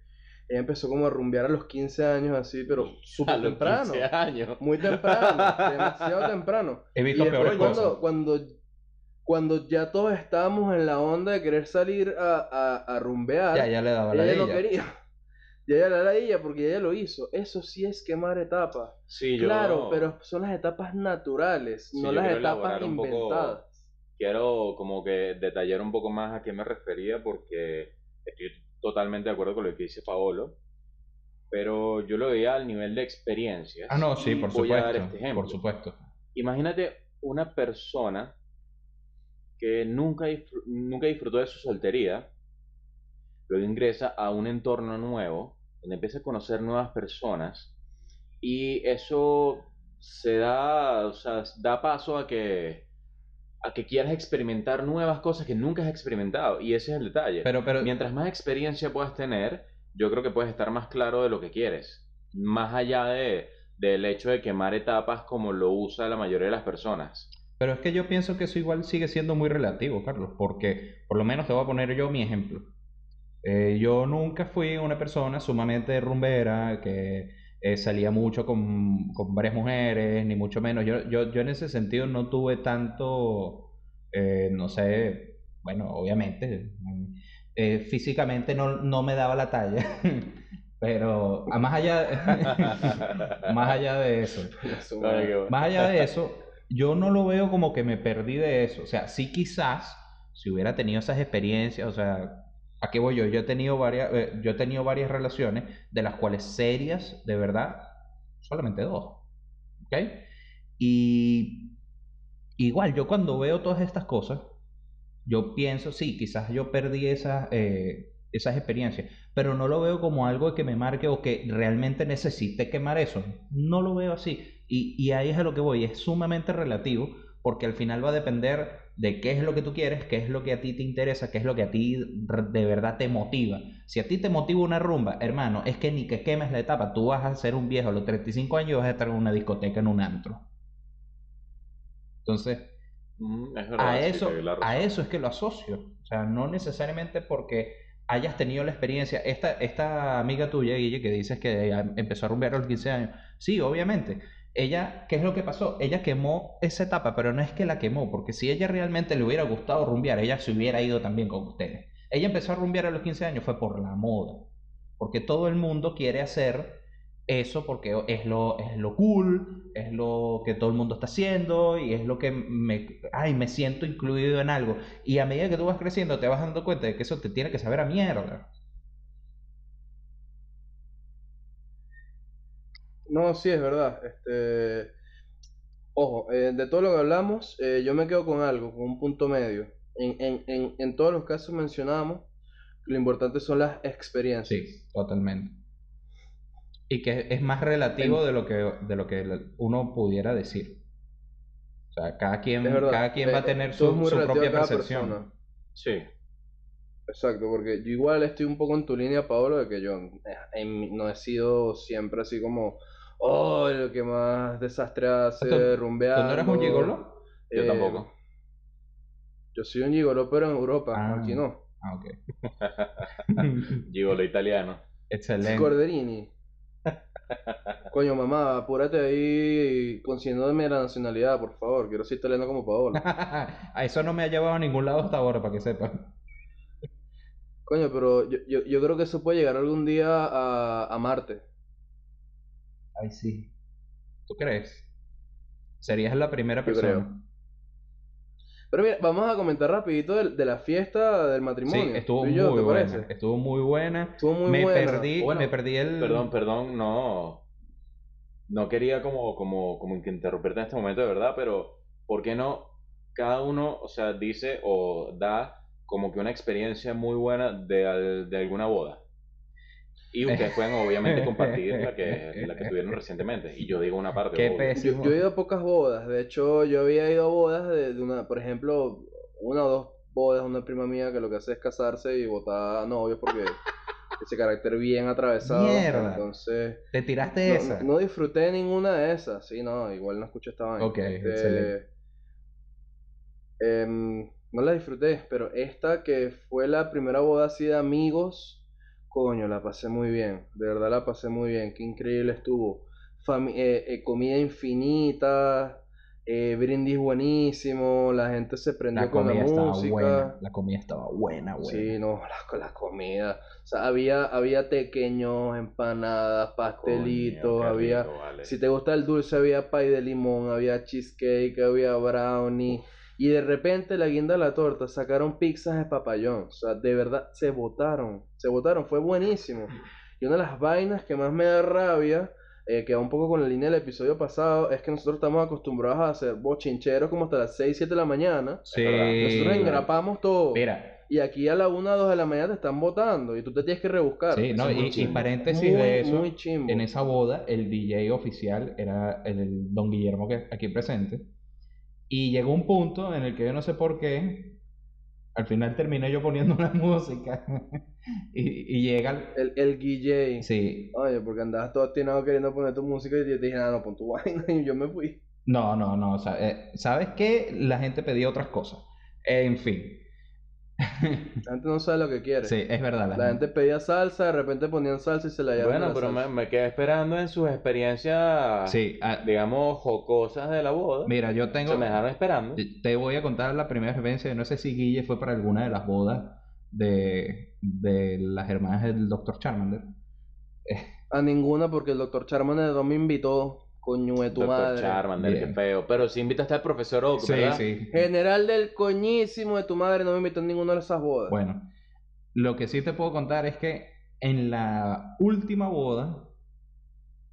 S1: ella empezó como a rumbear a los 15 años así, pero súper temprano,
S3: 15 años.
S1: muy temprano, demasiado temprano.
S2: He visto peores
S1: cuando,
S2: cosas.
S1: cuando, cuando ya todos estábamos en la onda de querer salir a, a, a rumbear,
S2: Ya, ya le daba la
S1: ella no quería. Y ella la ella porque ella lo hizo. Eso sí es quemar etapas.
S3: Sí, yo
S1: Claro, pero son las etapas naturales,
S3: Sí,
S1: no las etapas
S3: poco-
S1: inventadas.
S3: quiero como que detallar un poco más a qué me refería porque estoy totalmente de acuerdo con lo que dice Paolo, pero yo lo veía al nivel de experiencias.
S2: Ah, no, sí, por
S3: voy a dar
S2: supuesto.
S3: este ejemplo.
S2: Por supuesto.
S3: Imagínate una persona que nunca, nunca disfrutó de su soltería, luego ingresa a un entorno nuevo, donde empieza a conocer nuevas personas, y eso se da, o sea, da paso a que, a que quieras experimentar nuevas cosas que nunca has experimentado, y ese es el detalle.
S2: Pero, pero,
S3: Mientras más experiencia puedas tener, yo creo que puedes estar más claro de lo que quieres. Más allá de, del hecho de quemar etapas como lo usa la mayoría de las personas.
S2: pero es que yo pienso que eso igual sigue siendo muy relativo, Carlos, porque por lo menos te voy a poner yo mi ejemplo. Eh, yo nunca fui una persona sumamente rumbera que eh, salía mucho con, con varias mujeres, ni mucho menos. Yo, yo, yo en ese sentido no tuve tanto, eh, no sé, bueno, obviamente, eh, físicamente no, no me daba la talla, pero a más allá, más allá de eso. Más allá de eso, yo no lo veo como que me perdí de eso. O sea, sí quizás, si hubiera tenido esas experiencias, o sea, ¿a qué voy yo? Yo he tenido varias, eh, yo he tenido varias relaciones, de las cuales serias, de verdad, solamente dos. ¿Ok? Y igual, yo cuando veo todas estas cosas, yo pienso, sí, quizás yo perdí esas, eh, esas experiencias, pero no lo veo como algo que me marque o que realmente necesite quemar eso. No lo veo así. Y, y ahí es a lo que voy, es sumamente relativo, porque al final va a depender de qué es lo que tú quieres, qué es lo que a ti te interesa, qué es lo que a ti de verdad te motiva. Si a ti te motiva una rumba, hermano, es que ni que quemes la etapa, tú vas a ser un viejo a los 35 años y vas a estar en una discoteca, en un antro. Entonces,
S3: Mm, es verdad,
S2: a eso, a eso es que lo asocio. O sea, no necesariamente porque hayas tenido la experiencia. Esta, esta amiga tuya, Guille, que dices que empezó a rumbear a los 15 años. Sí, obviamente. Ella, ¿qué es lo que pasó? Ella quemó esa etapa, pero no es que la quemó, porque si ella realmente le hubiera gustado rumbear, ella se hubiera ido también con ustedes. Ella empezó a rumbear a los 15 años, fue por la moda. Porque todo el mundo quiere hacer eso porque es lo, es lo cool, es lo que todo el mundo está haciendo y es lo que me, ay, me siento incluido en algo. Y a medida que tú vas creciendo te vas dando cuenta de que eso te tiene que saber a mierda.
S1: No, sí, es verdad. Este, ojo, eh, de todo lo que hablamos, eh, yo me quedo con algo, con un punto medio. En, en, en, en todos los casos mencionamos, lo importante son las experiencias.
S2: Sí, totalmente. Y que es más relativo de lo que, de lo que uno pudiera decir. O sea, cada quien, cada quien va a
S1: eh,
S2: tener su,
S1: muy
S2: su propia percepción.
S1: persona.
S3: Sí.
S1: Exacto, porque yo igual estoy un poco en tu línea, Pablo, de que yo eh, en mi- no he sido siempre así como, oh, el que más desastre hace,
S2: ¿Tú- ¿Tú no eres un gigolo?
S3: Yo
S1: Eh,
S3: tampoco.
S1: Yo soy un gigolo, pero en Europa,
S2: Ah.
S1: aquí no.
S2: Ah, ok.
S3: Gigolo italiano.
S2: Excelente.
S1: Corderini. Coño, mamá, apúrate ahí consiguiéndome la nacionalidad, por favor. Quiero ser italiano como Paola.
S2: a eso no me ha llevado a ningún lado hasta ahora, para que sepan.
S1: Coño, pero yo, yo, yo creo que eso puede llegar algún día a, a Marte.
S2: Ay, sí. ¿Tú crees? Serías la primera
S1: Yo
S2: persona.
S1: creo. Pero mira, vamos a comentar rapidito de, de la fiesta del
S2: Sí,
S1: matrimonio.
S2: estuvo
S1: Tú
S2: muy
S1: yo, ¿te
S2: buena.
S1: parece?
S2: Estuvo muy buena.
S1: Estuvo muy
S2: me
S1: buena.
S2: perdí,
S3: Bueno,
S2: me perdí el.
S3: Perdón, perdón, no. No quería como, como, como interrumpirte en este momento, de verdad, pero ¿por qué no cada uno, o sea, dice o da como que una experiencia muy buena de, al- de alguna boda? Y ustedes pueden obviamente compartir la que, la que tuvieron recientemente. Y yo digo una parte.
S2: Qué pésimo.
S1: Yo, yo he ido a pocas bodas. De hecho, yo había ido a bodas de, de una, por ejemplo, una o dos bodas, una prima mía que lo que hace es casarse y botar a novios porque ese carácter bien atravesado.
S2: Mierda.
S1: Entonces,
S2: ¿Te tiraste
S1: no,
S2: esa?
S1: no disfruté ninguna de esas. Sí, no, igual no escucho esta vaina.
S2: Ok,
S1: Este,
S2: excelente.
S1: em, no la disfruté, pero esta que fue la primera boda así de amigos, coño, la pasé muy bien. De verdad la pasé muy bien. Qué increíble estuvo. Fami- eh, eh, comida infinita, eh, brindis buenísimo, la gente se prendió
S2: La
S1: con la
S2: comida estaba
S1: música.
S2: buena. La comida estaba buena, buena.
S1: Sí, no, la, la comida. O sea, había, había tequeños, empanadas, pastelitos,
S3: Coño,
S1: había...
S3: rico, vale.
S1: Si te gusta el dulce, había pay de limón, había cheesecake, había brownie. Y de repente la guinda de la torta sacaron pizzas de papayón. O sea, de verdad, se botaron. Se botaron, fue buenísimo. Y una de las vainas que más me da rabia, eh, que va un poco con la línea del episodio pasado, es que nosotros estamos acostumbrados a hacer bochincheros como hasta las 6, 7 de la mañana.
S2: Sí.
S1: Nosotros engrapamos todo.
S2: Mira,
S1: Y aquí a la 1, 2 de la mañana te están botando y tú te tienes que rebuscar.
S2: sí, no, y, paréntesis
S1: Muy,
S2: de eso. En esa boda, el DJ oficial era el don Guillermo que aquí presente. Y llegó un punto en el que yo no sé por qué, al final terminé yo poniendo la música. y, y llega el...
S1: El, Guille.
S2: Sí,
S1: Oye, porque andabas todo atinado queriendo poner tu música y yo te dije, ah, no, pon tu vaina y yo me fui.
S2: no, no, no, o sea, eh, ¿sabes qué? La gente pedía otras cosas. En fin,
S1: La gente no sabe lo que quiere.
S2: sí, es verdad. La
S1: La
S2: gente-
S1: pedía salsa, de repente ponían salsa y se la llevaban
S3: Bueno,
S1: la
S3: pero me, me quedé esperando en sus experiencias,
S2: Sí, ah,
S3: digamos, jocosas de la boda.
S2: mira, yo tengo...
S3: Se me dejaron esperando.
S2: Te voy a contar la primera experiencia. No sé si Guille fue para alguna de las bodas de, de las hermanas del Dr. Charmander.
S1: A ninguna porque el doctor Charmander no me invitó, coño de tu
S3: Doctor
S1: madre.
S3: Charmander, qué
S2: Bien.
S3: feo. Pero sí invitaste al profesor Oak, ¿verdad?
S2: sí.
S1: General del coñísimo de tu madre no me invitó en ninguna de esas bodas.
S2: Bueno, lo que sí te puedo contar es que en la última boda,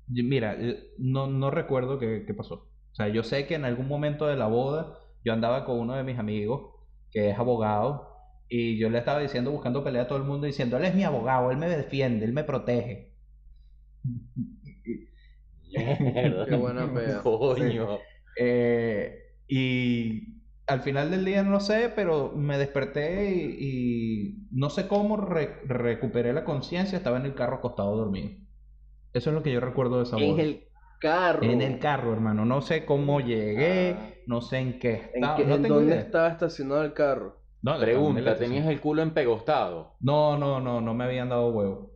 S2: mira, eh, no, no recuerdo qué, qué pasó. O sea, yo sé que en algún momento de la boda yo andaba con uno de mis amigos que es abogado y yo le estaba diciendo, buscando pelea a todo el mundo, diciendo, él es mi abogado, él me defiende, él me protege.
S3: Mierda.
S1: Qué buena pea.
S3: Coño.
S2: Eh, y al final del día no sé, pero me desperté y, y no sé cómo re- recuperé la conciencia, estaba en el carro acostado dormido. Eso es lo que yo recuerdo de esa
S1: En
S2: boda.
S1: el carro.
S2: En el carro, hermano. No sé cómo llegué,
S3: Ah.
S2: no sé en qué
S1: ¿En,
S2: estaba.
S1: qué-
S2: no
S1: en
S2: tengo
S1: dónde
S2: idea.
S1: estaba estacionado el carro?
S2: No,
S3: Pregunta, ¿tenías el culo empegostado?
S2: No, no, no, no me habían dado huevo.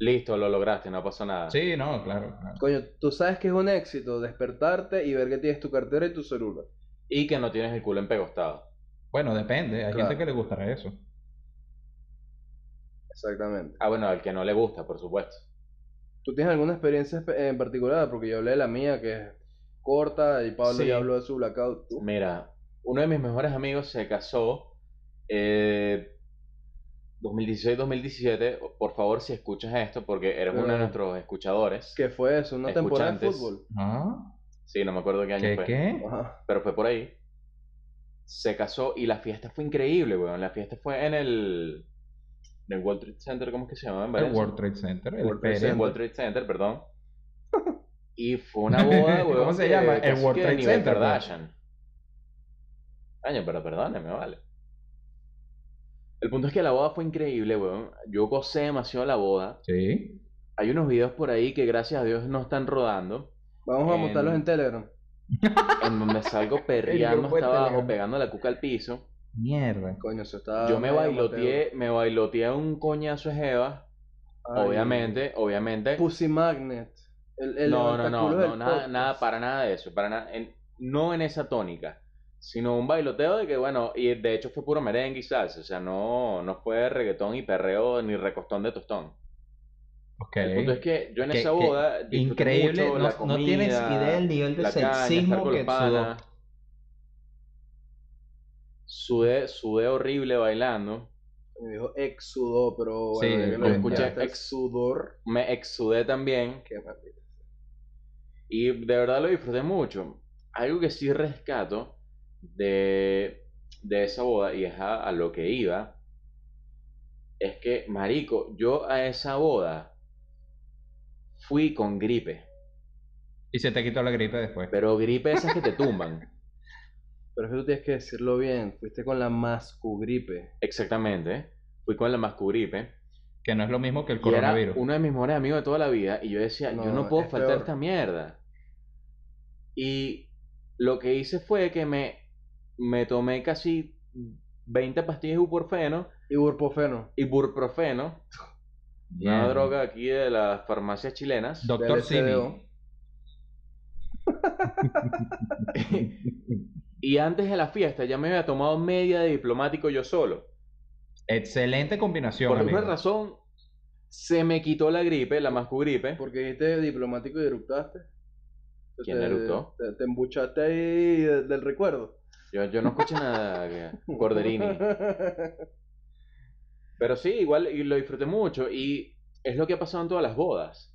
S3: Listo, lo lograste, no pasó nada.
S2: Sí, no, claro, claro.
S1: Coño, tú sabes que es un éxito despertarte y ver que tienes tu cartera y tu celular.
S3: Y que no tienes el culo empegostado.
S2: Bueno, depende. Hay
S1: Claro.
S2: gente que le gustará eso.
S1: Exactamente.
S3: Ah, bueno, al que no le gusta, por supuesto.
S1: ¿Tú tienes alguna experiencia en particular? Porque yo hablé de la mía, que es corta, y Pablo
S3: Sí.
S1: ya habló de su blackout. Tú.
S3: Mira, uno de mis mejores amigos se casó eh, 2016-2017. Por favor, si escuchas esto, porque eres uno de nuestros escuchadores.
S1: ¿Qué fue eso? ¿Una temporada de fútbol?
S2: ¿Ah?
S3: Sí, no me acuerdo qué año
S2: ¿Qué,
S3: fue.
S2: qué?
S3: Pero fue por ahí. Se casó y la fiesta fue increíble, weón. La fiesta fue en el. En el World Trade Center, ¿cómo es que se llama? En
S2: El? World Trade Center. el
S1: World Trade
S2: Pérez.
S3: En World Trade Center, perdón. Y fue una boda, weón.
S2: ¿Cómo se llama? El World Trade Center, pues.
S3: Kardashian. Año, pero perdóneme, vale. El punto es que la boda fue increíble, weón. Yo gocé demasiado la boda.
S2: Sí.
S3: Hay unos videos por ahí que gracias a Dios no están rodando.
S1: Vamos a
S3: En-
S1: montarlos en Telegram.
S3: En donde salgo perreando hasta abajo, pegando la cuca al piso.
S2: Mierda.
S1: Coño, eso está.
S3: Yo me bailoteé, me bailoteé un coñazo de jeva,
S1: Ay,
S3: obviamente, obviamente.
S1: Pussy Magnet. El, el
S3: no, no, no, no, nada, nada, para nada de eso, para nada, en- no en esa tónica, sino un bailoteo de que, bueno, y de hecho fue puro merengue y salsa, o sea, no, no fue reggaetón y perreo ni recostón de tostón.
S2: Ok.
S3: El punto es que yo en
S2: Que-
S3: esa boda
S2: Increíble.
S3: mucho
S2: No,
S3: la
S2: no tienes idea del nivel de
S3: caña,
S2: sexismo que sudó.
S3: Sudé, sudé horrible bailando.
S1: Me dijo exudó, pero
S2: Sí,
S1: bueno, que lo
S3: escuché
S1: escuchaste,
S3: ex-
S1: sudor.
S3: Me exudé también
S1: Qué
S3: y de verdad lo disfruté mucho. Algo que sí rescato de, de esa boda y es a, a lo que iba, es que, marico, yo a esa boda fui con gripe,
S2: Y se te quitó la gripe después.
S3: pero gripe esas que te tumban.
S1: Pero es que tú tienes que decirlo bien. Fuiste con la mascugripe.
S3: Exactamente. Fui con la mascugripe.
S2: Que no es lo mismo que el
S3: Y era
S2: coronavirus.
S3: uno de mis mejores amigos de toda la vida. Y yo decía, yo
S1: No,
S3: puedo
S1: es
S3: faltar
S1: peor.
S3: esta mierda. Y lo que hice fue que me, me tomé casi 20 pastillas de ibuprofeno
S1: Y burpofeno.
S3: ibuprofeno, una droga aquí de las farmacias chilenas.
S2: Doctor. Simi.
S3: Y antes de la fiesta ya me había tomado media de diplomático yo solo.
S2: Excelente combinación,
S3: Por alguna
S2: amigo.
S3: razón se me quitó la gripe, la mascugripe.
S1: Porque dijiste diplomático y eructaste.
S3: ¿Quién
S1: Te-
S3: eructó?
S1: Te, te embuchaste ahí de- del recuerdo.
S3: Yo, yo no escuché nada, que- Corderini. Pero sí, igual y lo disfruté mucho y es lo que ha pasado en todas las bodas.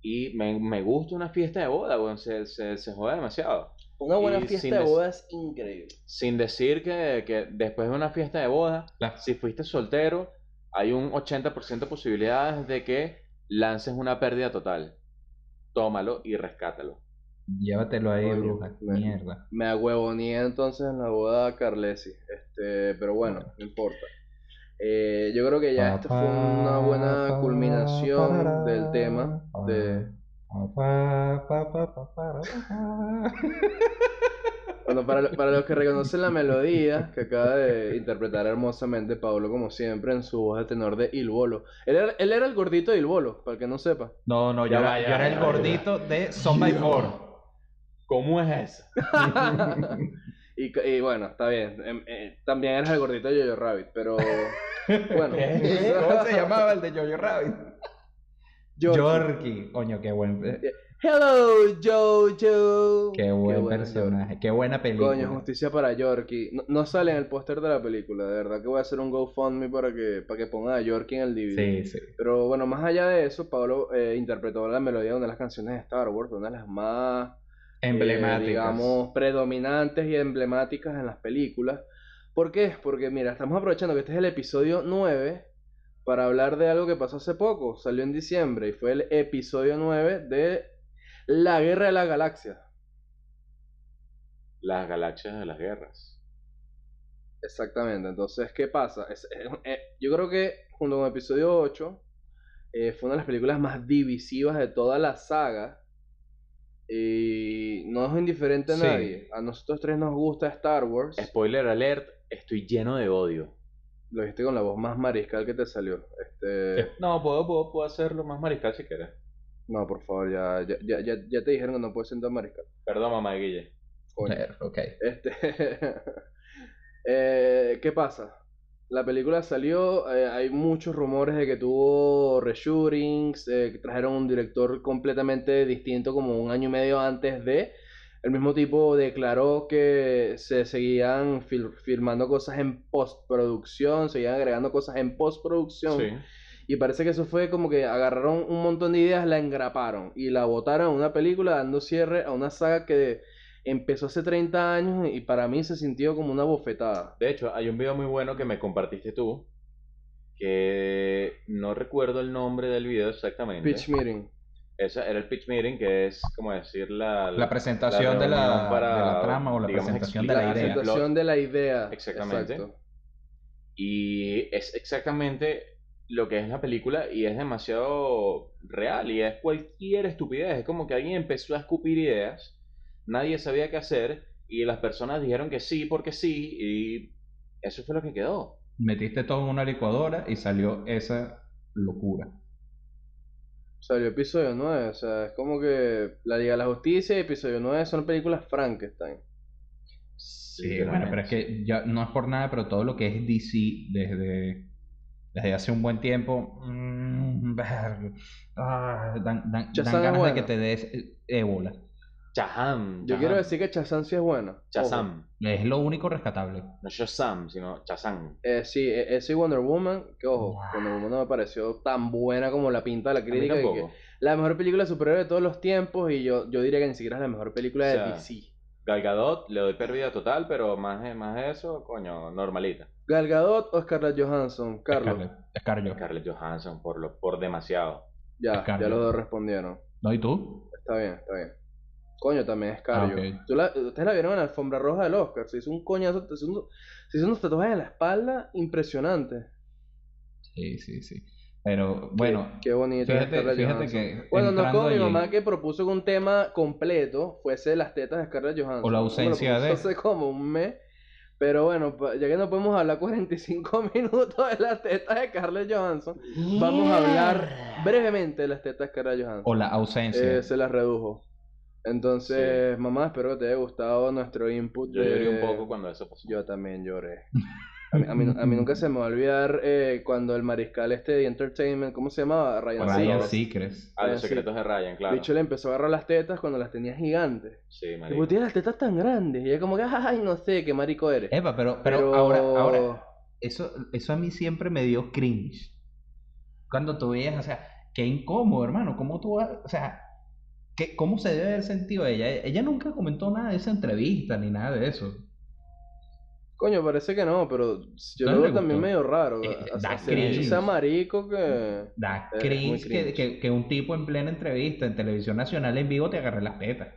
S3: Y me, me gusta una fiesta de boda, weón, se, se, se joda demasiado.
S1: Una buena
S3: Y
S1: fiesta de boda es increíble.
S3: Sin decir que, que después de una fiesta de boda,
S2: La-
S3: si fuiste soltero, hay un 80% de posibilidades de que lances una pérdida total. Tómalo y rescátalo.
S2: Llévatelo ahí,
S1: Coño,
S2: bruja.
S1: me-
S2: Mierda.
S1: Me agüevoné entonces en la boda Carlesi. Este, pero bueno, no importa. Eh, yo creo que ya esta fue una buena culminación del tema de Bueno, para, para los que reconocen la melodía que acaba de interpretar hermosamente Pablo, como siempre, en su voz de tenor de Il Bolo. Él era, él era el gordito de Il Bolo, para el que no sepa.
S2: No, no, yo,
S3: Ya
S2: era,
S3: va, ya
S2: yo era el gordito de Son by Four.
S3: ¿Cómo es eso?
S1: y, bueno, está bien. Em, eh, también eras el gordito de Jojo Rabbit, pero bueno.
S2: ¿Cómo se llamaba el de Jojo Rabbit?
S1: Yorkie.
S2: Coño, qué buen,
S1: Hello, Jojo.
S2: qué buen personaje. Qué buena película.
S1: Coño, justicia para Yorkie. No, no sale en el póster de la película, de verdad que voy a hacer un GoFundMe para que, para que ponga a Yorkie en el DVD.
S2: Sí, sí.
S1: Pero bueno, más allá de eso, Pablo eh, interpretó la melodía de una de las canciones de Star Wars, una de las más, eh,
S2: Emblemáticas.
S1: digamos, predominantes y emblemáticas en las películas. ¿Por qué? Porque mira, estamos aprovechando que este es el episodio 9 para hablar de algo que pasó hace poco, salió en diciembre y fue el episodio 9 de La Guerra de las Galaxias.
S3: Las galaxias de las guerras.
S1: Exactamente, entonces, ¿qué pasa? Es- es- eh, yo creo que junto con el episodio 8 eh, fue una de las películas más divisivas de toda la saga y no es indiferente a
S2: Sí.
S1: nadie. A nosotros tres nos gusta Star Wars.
S3: Spoiler alert, estoy lleno de odio.
S1: Lo dijiste con la voz más mariscal que te salió. Este,
S3: No, puedo, puedo, puedo hacerlo más mariscal si quieres.
S1: no, por favor, ya, ya, ya, ya, ya te dijeron que no puedes ser tan mariscal.
S3: Perdón, mamá de Guille.
S1: Coño.
S2: Ver, Ok.
S1: Este, eh, ¿qué pasa? La película salió, eh, hay muchos rumores de que tuvo reshootings, eh, que trajeron un director completamente distinto como un año y medio antes de. El mismo tipo declaró que se seguían fil- filmando cosas en postproducción, seguían agregando cosas en postproducción.
S3: Sí.
S1: Y parece que eso fue como que agarraron un montón de ideas, la engraparon y la botaron en una película dando cierre a una saga que empezó hace 30 años y para mí se sintió como una bofetada.
S3: De hecho, hay un video muy bueno que me compartiste tú, que no recuerdo el nombre del video exactamente.
S1: Pitch Meeting.
S3: Ese era el pitch meeting, que es como decir la,
S2: La presentación
S3: la
S2: de, la,
S3: para,
S2: de la trama o la
S3: digamos,
S2: presentación de
S1: La
S2: la idea.
S3: explicar
S1: presentación de la idea.
S3: Exactamente.
S1: Exacto.
S3: Y es exactamente lo que es la película y es demasiado real y es cualquier estupidez. Es como que alguien empezó a escupir ideas, nadie sabía qué hacer y las personas dijeron que sí porque sí y Eso fue lo que quedó.
S2: Metiste todo en una licuadora y salió esa locura.
S1: Salió episodio 9, o sea, es como que La Liga de la Justicia y episodio 9 son películas Frankenstein.
S2: Sí, bueno, pero es que ya no es por nada, pero todo lo que es DC desde, desde hace un buen tiempo, mm, ah, dan, dan- dan ganas de que te des eh, ébola.
S3: Chazam.
S1: Yo quiero decir que Shazam sí es buena. Ojo.
S3: Chazam.
S2: Es lo único rescatable.
S3: No Shazam, sino Chazam.
S1: Eh, sí, e- ese y Wonder Woman, que ojo, Wonder Woman no me pareció tan buena como la pinta la
S3: A mí
S1: crítica. que
S3: tampoco.
S1: la mejor película de superhéroe de todos los tiempos y yo, yo diría que ni siquiera es la mejor película de
S3: O sea,
S1: DC.
S3: Gal Gadot le doy pérdida total, pero más, de- más de eso, coño, normalita.
S1: Gal Gadot o Scarlett Johansson, Carlos.
S2: Scarlett, Scarlett.
S3: Scarlett Johansson por lo por demasiado.
S1: Ya,
S2: Scarlett.
S1: ya los dos respondieron.
S2: ¿No? ¿Y tú?
S1: Está bien, está bien. Coño, también es Cario.
S2: Ah, ok.
S1: ¿Tú la- Ustedes la vieron en la alfombra roja del Oscar. Se hizo un coñazo, se hizo, un- se hizo unos tatuajes en la espalda impresionantes.
S2: Sí, sí, sí. Pero bueno,
S1: Qué, qué bonito.
S2: fíjate- que
S1: Bueno, no como mi mamá que propuso que un tema completo fuese las tetas de Scarlett Johansson.
S2: O la ausencia
S1: propuso
S2: de-
S1: Hace como un mes. Pero bueno, ya que no podemos hablar 45 minutos de las tetas de Scarlett Johansson, vamos a hablar brevemente de las tetas de Scarlett Johansson.
S2: o la ausencia.
S1: Eh, se las redujo. Entonces, mamá, espero que te haya gustado nuestro input.
S3: Yo
S1: de-
S3: lloré un poco cuando eso pasó.
S1: Yo también lloré. A mí, a mí- a mí nunca se me va a olvidar eh, cuando el mariscal este de Entertainment, ¿cómo se llamaba? Ryan,
S2: Ryan
S1: Seacrest.
S3: Ah, los
S1: Ah,
S3: secretos de Ryan, claro.
S1: Bicho le empezó a agarrar las tetas cuando las tenía gigantes.
S3: Sí,
S1: Y
S3: marico.
S1: pues tiene las tetas tan grandes. Y ella como que, ay, no sé, qué marico eres.
S2: Epa, pero, pero,
S1: Pero
S2: ahora, ahora, eso, eso a mí siempre me dio cringe. Cuando tú veías, o sea, qué incómodo, hermano. ¿Cómo tú vas, o sea, qué, cómo se debe haber sentido ella? Ella nunca comentó nada de esa entrevista ni nada de eso.
S1: Coño, parece que no, pero yo
S2: ¿No
S1: lo veo también medio raro.
S2: Eh,
S1: O sea,
S2: da
S1: el
S2: cringe.
S1: sea marico que...
S2: Da cringe, que,
S1: cringe.
S2: que, que un tipo en plena entrevista en televisión nacional en vivo te agarre las tetas.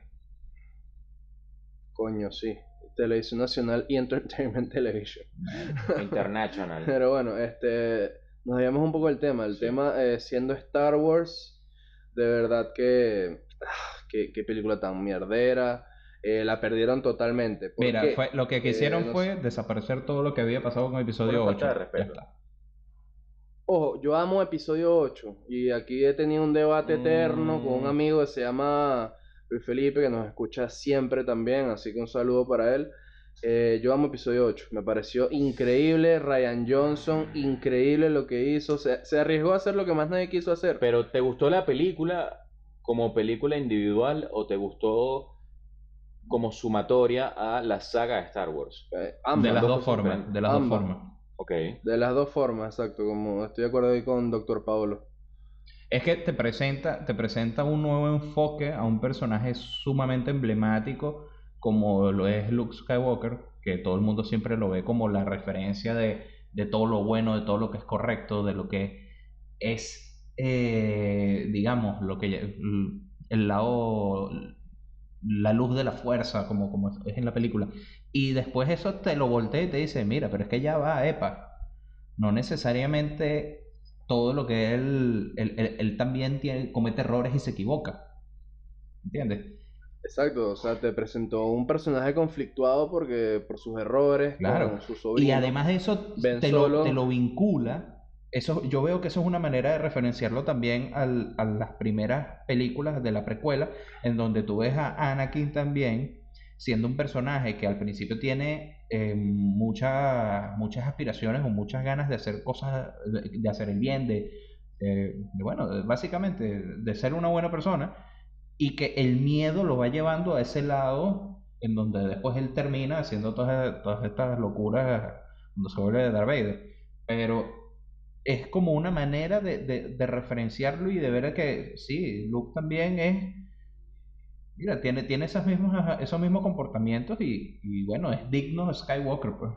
S1: Coño, sí. Televisión Nacional y Entertainment Television.
S3: International.
S1: Pero bueno, este, nos habíamos un poco del tema. El
S3: Sí.
S1: tema eh, siendo Star Wars, de verdad que, qué, qué película tan mierdera. Eh, la perdieron totalmente. ¿Por
S2: Mira, fue, lo que quisieron
S1: Eh, no
S2: fue desaparecer todo lo que había pasado con el episodio
S3: Una
S2: 8.
S3: falta de
S2: Ya
S3: respeto.
S2: está.
S1: Ojo, yo amo episodio 8 y aquí he tenido un debate eterno con un
S3: Mm.
S1: amigo que se llama Luis Felipe, que nos escucha siempre también, así que un saludo para él. Eh, yo amo episodio 8, me pareció increíble, Ryan Johnson, increíble lo que hizo, se, se arriesgó a hacer lo que más nadie quiso hacer.
S3: Pero ¿te gustó la película como película individual o te gustó como sumatoria a la saga de Star Wars?
S1: Eh,
S2: De las
S3: dos
S2: formas, de las dos formas.
S3: Ok.
S1: de las dos formas, exacto, como estoy de acuerdo ahí con Dr. Paolo.
S2: Es que te presenta, te presenta un nuevo enfoque a un personaje sumamente emblemático como lo es Luke Skywalker, que todo el mundo siempre lo ve como la referencia de, de todo lo bueno, de todo lo que es correcto, de lo que es, eh, digamos, lo que el lado, la luz de la fuerza, como, como es en la película. Y después eso te lo voltea y te dice, mira, pero es que ya va, epa. No necesariamente todo lo que él, él, él- él también tiene, comete errores y se equivoca. ¿Entiendes?
S1: Exacto, o sea, te presentó un personaje conflictuado porque por sus errores
S2: Claro.
S1: con su sobrino.
S2: Y además de eso, te lo, te lo vincula. Eso, yo veo que eso es una manera de referenciarlo también al- a las primeras películas de la precuela, en donde tú ves a Anakin también siendo un personaje que al principio tiene eh, muchas muchas aspiraciones o muchas ganas de hacer cosas, de, de hacer el bien, de, de- de, bueno, de- básicamente de ser una buena persona, y que el miedo lo va llevando a ese lado en donde después él termina haciendo todas, todas estas locuras cuando se vuelve Darth Vader. Pero es como una manera de, de- de referenciarlo y de ver que sí, Luke también es. Mira, tiene, tiene esas mismas, esos mismos comportamientos y, y bueno, es digno de Skywalker, pues.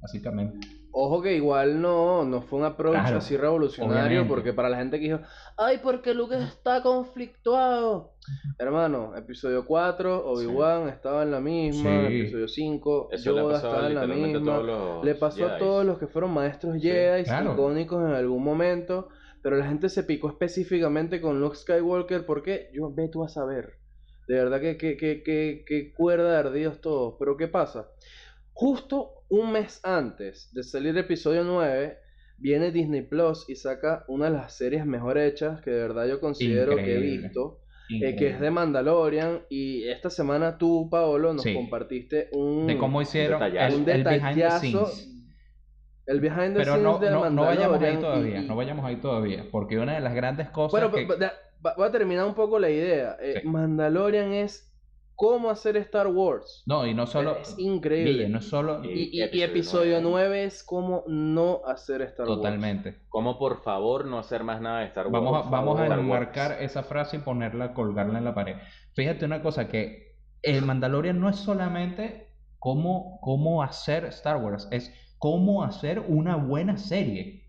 S2: Básicamente.
S1: Ojo que igual no, no fue un approach
S2: Claro,
S1: así revolucionario,
S2: obviamente.
S1: porque para la gente que dijo, ay, porque Luke está conflictuado. Hermano, episodio 4, Obi-Wan estaba en la misma,
S2: Sí.
S1: episodio 5,
S3: Eso
S1: Yoda estaba en la misma. Le pasó a todos los que fueron maestros
S3: Sí,
S1: Jedi,
S2: claro.
S1: icónicos en algún momento, pero la gente se picó específicamente con Luke Skywalker porque yo ve tú a saber. De verdad que, que, que, que, que cuerda de ardidos todos. Pero ¿qué pasa? Justo un mes antes de salir el episodio 9, viene Disney Plus y saca una de las series mejor hechas que de verdad yo considero que he visto, eh, que es de Mandalorian. Y esta semana tú, Paolo, nos
S2: Sí.
S1: compartiste un,
S2: de cómo hicieron
S3: detallazo.
S1: un
S2: el behind the
S1: detallazo,
S2: scenes.
S1: el behind the
S2: Pero
S1: scenes
S2: no,
S1: de
S2: no, no vayamos ahí
S1: Mandalorian.
S2: todavía,
S1: y- y-
S2: no vayamos ahí todavía, porque una de las grandes cosas
S1: Bueno,
S2: que...
S1: voy a terminar un poco la idea. Eh,
S2: Sí.
S1: Mandalorian es cómo hacer Star Wars.
S2: No, y no solo...
S1: es increíble.
S2: Guille, no es solo...
S3: Y-
S1: Y, y- y
S3: episodio
S1: episodio
S3: nueve.
S1: 9 es cómo no hacer Star Wars.
S2: Totalmente.
S3: ¿Cómo por favor no hacer más nada de Star Wars?
S2: Vamos a, vamos a enmarcar esa frase y ponerla, colgarla en la pared. Fíjate una cosa, que el Mandalorian no es solamente cómo, cómo hacer Star Wars, es cómo hacer una buena serie.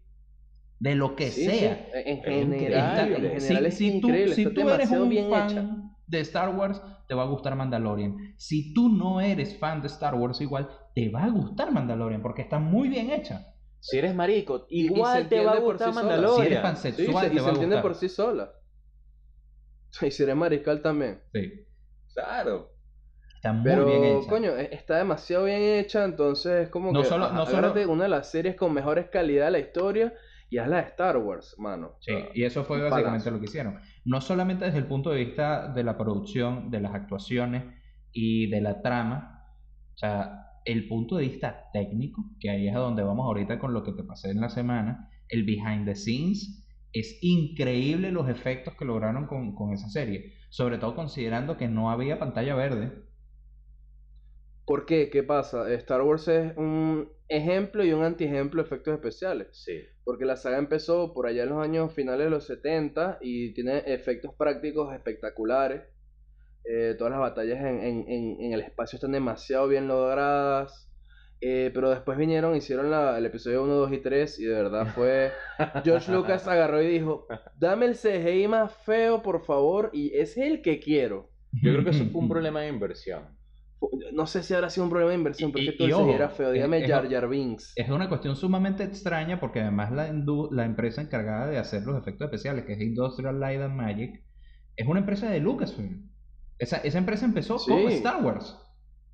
S2: De lo que
S1: Sí,
S2: sea.
S1: sí, En
S3: Es
S1: general,
S3: increíble.
S1: en
S2: Si,
S1: general es
S2: si tú,
S1: increíble.
S2: si
S1: está
S2: tú eres un
S1: bien
S2: fan
S1: hecha.
S2: De Star Wars, te va a gustar Mandalorian. Si tú no eres fan de Star Wars igual, te va a gustar Mandalorian porque está muy bien hecha.
S3: Si eres marico, igual te va a gustar
S1: sí.
S3: Mandalorian.
S2: Si eres
S1: Sí,
S2: pansexual,
S1: se-
S2: te
S1: y
S2: va
S1: se
S2: a
S1: entiende
S2: gustar.
S1: por sí sola. Y si eres mariscal también.
S2: Sí,
S3: Claro.
S2: está muy
S1: Pero,
S2: bien hecha.
S1: coño, e- está demasiado bien hecha, entonces es como
S2: No
S1: que
S2: solo- no solo-
S1: una de las series con mejores calidad de la historia y hazla de Star Wars, mano.
S2: Sí,
S1: O sea,
S2: y eso fue básicamente
S1: palazo.
S2: lo que hicieron. No solamente desde el punto de vista de la producción, de las actuaciones y de la trama, o sea, el punto de vista técnico, que ahí es a donde vamos ahorita con lo que te pasé en la semana, el behind the scenes, es increíble los efectos que lograron con, con esa serie, sobre todo considerando que no había pantalla verde.
S1: ¿Por qué? ¿Qué pasa? Star Wars es un ejemplo y un antiejemplo de efectos especiales.
S3: Sí.
S1: Porque la saga empezó por allá en los años finales de los 70 y tiene efectos prácticos espectaculares. Eh, todas las batallas en, en- en- en el espacio están demasiado bien logradas. Eh, pero después vinieron, hicieron la- el episodio 1, 2 y 3 y de verdad fue... George Lucas agarró y dijo, dame el CGI más feo, por favor, y es el que quiero.
S3: Yo creo que eso fue un problema de inversión.
S1: No sé si habrá sido un problema de inversión,
S2: Y-
S1: pero es que
S2: y-
S1: todo CGI era feo.
S2: es-
S1: Dígame
S2: es-
S1: Jar Jar Binks.
S2: Es una cuestión sumamente extraña porque además la, empresa encargada de hacer los efectos especiales, que es Industrial Light and Magic, es una empresa de Lucasfilm. Esa, esa empresa empezó
S1: Sí.
S2: con Star Wars.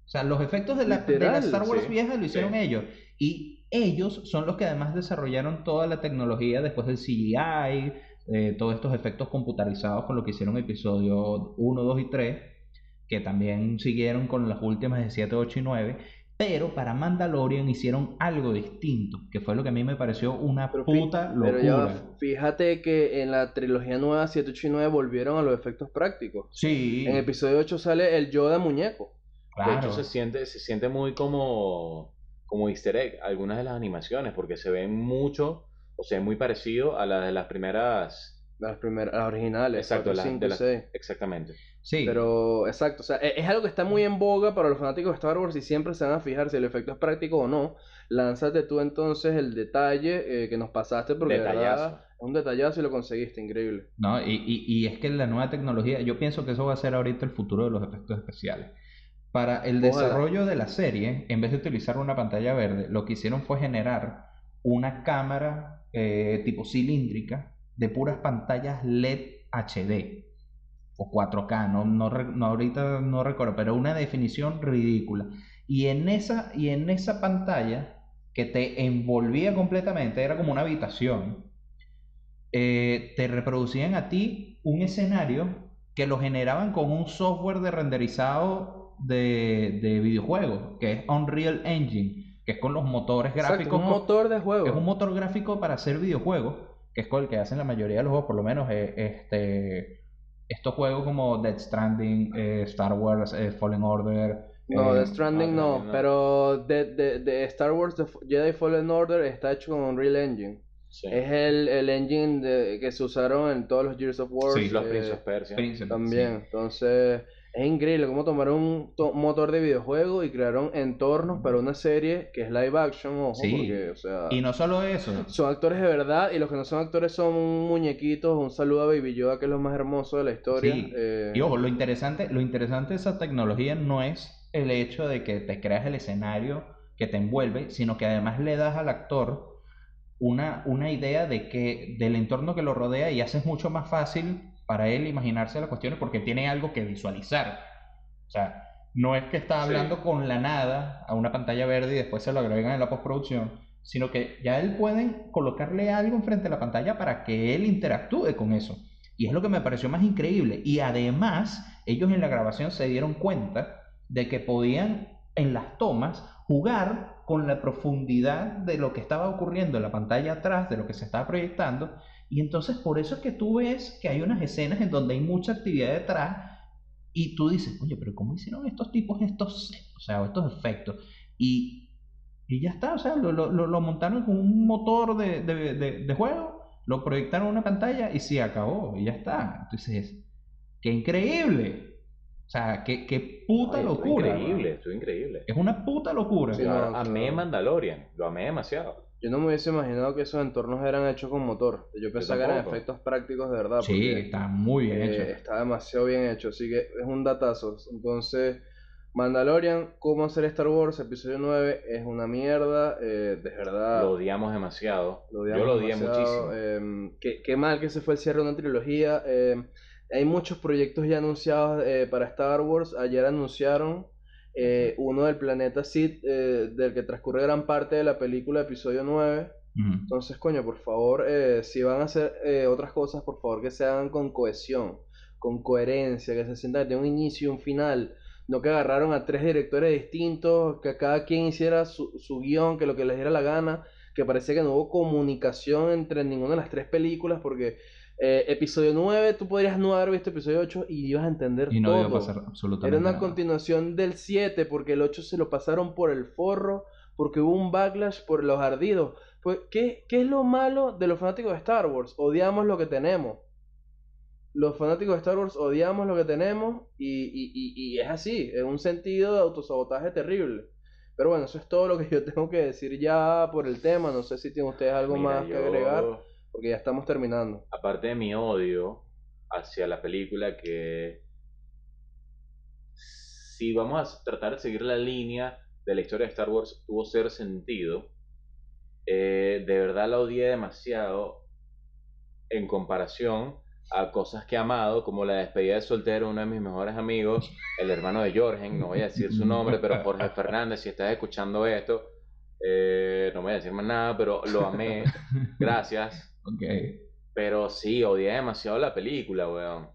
S2: O sea, los efectos de la, de la
S1: Literal,
S2: Star Wars
S3: sí,
S2: vieja lo hicieron
S3: sí.
S2: ellos. Y ellos son los que además desarrollaron toda la tecnología después del CGI, eh, todos estos efectos computarizados con lo que hicieron episodio 1, 2 y 3, que también siguieron con las últimas de 7, 8 y 9. Pero para Mandalorian hicieron algo distinto, que fue lo que a mí me pareció una
S1: Pero
S2: puta
S1: Pero ya
S2: locura.
S1: fíjate que en la trilogía nueva 7, 8 y 9 volvieron a los efectos prácticos.
S2: Sí,
S1: En episodio 8 sale el Yoda muñeco.
S3: De
S2: claro.
S3: hecho, se siente, se siente muy como, como easter egg algunas de las animaciones, porque se ven mucho, o sea, muy parecido a las de las primeras.
S1: Las primeras, las originales.
S3: Exacto,
S1: 4,
S3: las
S1: 5
S3: de
S1: y
S3: las-
S1: 6.
S3: Exactamente.
S2: Sí,
S1: Pero, exacto, o sea, e- es algo que está muy en boga para los fanáticos de Star Wars y siempre se van a fijar si el efecto es práctico o no. Lánzate tú entonces el detalle eh, que nos pasaste porque
S3: Detallazo.
S1: un detallazo y lo conseguiste, increíble.
S2: ¿no? Y, y, y es que la nueva tecnología, yo pienso que eso va a ser ahorita el futuro de los efectos especiales. Para el
S1: Ojalá.
S2: desarrollo de la serie, en vez de utilizar una pantalla verde, lo que hicieron fue generar una cámara eh, tipo cilíndrica de puras pantallas LED HD o 4K, no, no, no, ahorita no recuerdo, pero una definición ridícula. Y en esa, y en esa pantalla que te envolvía completamente, era como una habitación, eh, te reproducían a ti un escenario que lo generaban con un software de renderizado de, de videojuegos, que es Unreal Engine, que es con los motores
S1: Exacto,
S2: gráficos.
S1: un
S2: co-
S1: motor de juego.
S2: es un motor gráfico para hacer videojuegos, que es con el que hacen la mayoría de los juegos, por lo menos eh, este, estos juegos como Dead Stranding, eh, Star Wars, eh, Fallen Order.
S1: No,
S2: eh,
S1: Death Stranding
S3: no,
S1: pero de, de, de Star Wars The F- Jedi Fallen Order está hecho con Unreal Engine.
S3: Sí.
S1: Es el, el engine de- que se usaron en todos los Gears of War.
S2: Sí,
S3: Los
S1: eh,
S3: Prince of Persia.
S2: Prince
S1: También, entonces es increíble cómo tomaron un to- motor de videojuego y crearon entornos para una serie que es live action, ojo,
S2: Sí.
S1: porque, o sea,
S2: Y no solo eso,
S1: son actores de verdad y los que no son actores son muñequitos. Un saludo a Baby Yoda, que es lo más hermoso de la historia.
S2: Sí.
S1: eh,
S2: Y ojo, lo interesante, lo interesante de esa tecnología no es el hecho de que te creas el escenario que te envuelve, sino que además le das al actor una, una idea de que, del entorno que lo rodea y haces mucho más fácil para él imaginarse las cuestiones porque tiene algo que visualizar. O sea, no es que está
S3: Sí.
S2: hablando con la nada a una pantalla verde y después se lo agregan en la postproducción, sino que ya él pueden colocarle algo enfrente de la pantalla para que él interactúe con eso. Y es lo que me pareció más increíble. Y además, ellos en la grabación se dieron cuenta de que podían en las tomas jugar con la profundidad de lo que estaba ocurriendo en la pantalla atrás, de lo que se estaba proyectando. Y entonces por eso es que tú ves que hay unas escenas en donde hay mucha actividad detrás y tú dices, oye, pero ¿cómo hicieron estos tipos estos? O sea, estos efectos? Y, y ya está, o sea, lo, lo- lo- montaron con un motor de, de- de- de juego, lo proyectaron en una pantalla y se acabó, y ya está. Entonces, ¡qué increíble! O sea, qué, qué puta
S3: Ay, estuvo
S2: locura.
S3: increíble,
S2: weón.
S3: estuvo increíble.
S2: Es una puta locura.
S1: Sí, no,
S3: amé
S1: claro.
S3: Mandalorian, lo amé demasiado.
S1: Yo no me hubiese imaginado que esos entornos eran hechos con motor. Yo pensaba que eran efectos prácticos de verdad.
S2: Sí, está muy bien
S1: eh,
S2: hecho.
S1: está demasiado bien hecho, así que es un datazo. Entonces, Mandalorian, cómo hacer Star Wars, episodio 9, es una mierda, eh, de verdad.
S3: Lo odiamos demasiado.
S1: Lo odiamos
S3: Yo lo odié muchísimo.
S1: eh, qué, qué mal que se fue el cierre de una trilogía. eh, hay muchos proyectos ya anunciados eh, para Star Wars. Ayer anunciaron eh, uno del planeta Sith, eh, del que transcurre gran parte de la película episodio 9.
S2: Ujú.
S1: Entonces, coño, por favor, eh, si van a hacer eh, otras cosas, por favor que se hagan con cohesión, con coherencia, que se sientan que tiene un inicio y un final. No que agarraron a tres directores distintos, que cada quien hiciera su, su guion, que lo que les diera la gana, que parecía que no hubo comunicación entre ninguna de las tres películas, porque eh, episodio 9 tú podrías no haber visto episodio 8 y ibas a entender
S2: Y no
S1: todo.
S2: iba a pasar absolutamente
S1: Era una
S2: nada.
S1: continuación del 7 porque el 8 se lo pasaron por el forro, porque hubo un backlash por los ardidos. Pues, ¿qué, qué es lo malo de los fanáticos de Star Wars? Odiamos lo que tenemos. Los fanáticos de Star Wars odiamos lo que tenemos y, y- y- y es así, es un sentido de autosabotaje terrible. Pero bueno, eso es todo lo que yo tengo que decir ya por el tema. No sé si tienen ustedes algo
S3: Mira,
S1: más que agregar, porque ya estamos terminando.
S3: Aparte de mi odio hacia la película, que si vamos a tratar de seguir la línea de la historia de Star Wars, tuvo ser sentido. eh, de verdad la odié demasiado en comparación a cosas que he amado, como la despedida de soltero uno de mis mejores amigos, el hermano de Jorgen, no voy a decir su nombre, pero Jorge Fernández, si estás escuchando esto, eh, no voy a decir más nada, pero lo amé, gracias.
S2: Ok.
S3: Pero sí, odié demasiado la película, weón.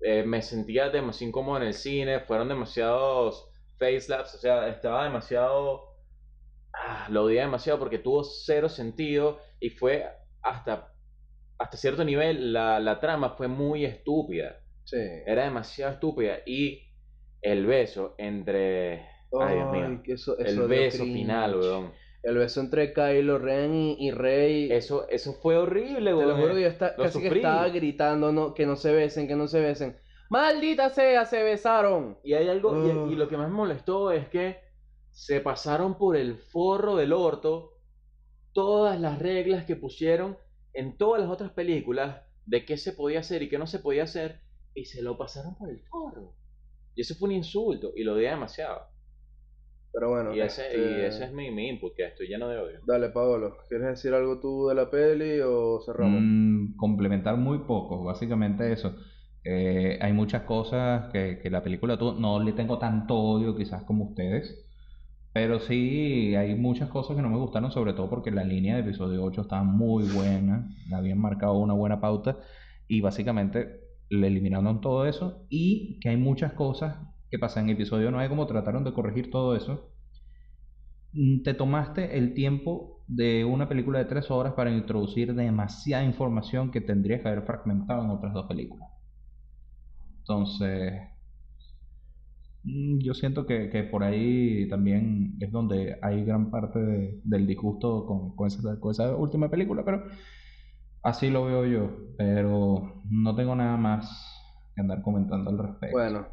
S3: Eh, me sentía demasiado incómodo en el cine, fueron demasiados facelaps, o sea, estaba demasiado... Ah, lo odié demasiado porque tuvo cero sentido y fue hasta, hasta cierto nivel, la, la trama fue muy estúpida.
S1: Sí.
S3: Era demasiado estúpida y el beso entre... Ay, Dios mío.
S1: que eso- eso
S3: El beso
S1: cringe.
S3: final, weón.
S1: El beso entre Kylo Ren y, y Rey.
S3: Eso, eso fue horrible,
S1: Te
S3: weón.
S1: lo juro que yo casi que estaba gritando no, que no se besen, que no se besen. ¡Maldita sea! ¡Se besaron!
S3: Y hay algo, y-
S1: Ugh.
S3: y, lo que más me molestó es que se pasaron por el forro del orto todas las reglas que pusieron en todas las otras películas de qué se podía hacer y qué no se podía hacer, y se lo pasaron por el forro. Y eso fue un insulto, y lo odié demasiado.
S1: Pero bueno.
S3: y, ese,
S1: este,
S3: y ese es mi, mi input, que estoy lleno de odio.
S1: Dale, Paolo. ¿Quieres decir algo tú de la peli o cerramos?
S2: Mm, complementar muy poco, básicamente eso. Eh, hay muchas cosas que, que la película tuvo, no le tengo tanto odio quizás como ustedes, pero sí hay muchas cosas que no me gustaron, sobre todo porque la línea de episodio 8 estaba muy buena, habían marcado una buena pauta y básicamente le eliminaron todo eso y que hay muchas cosas que pasan en episodio 9 como trataron de corregir todo eso. Mm, Te tomaste el tiempo de una película de tres horas para introducir demasiada información que tendrías que haber fragmentado en otras dos películas. Entonces, mm, yo siento que, que por ahí también es donde hay gran parte de- del disgusto con, con esa, con esa última película, pero así lo veo yo. Pero no tengo nada más que andar comentando al respecto.
S1: Bueno,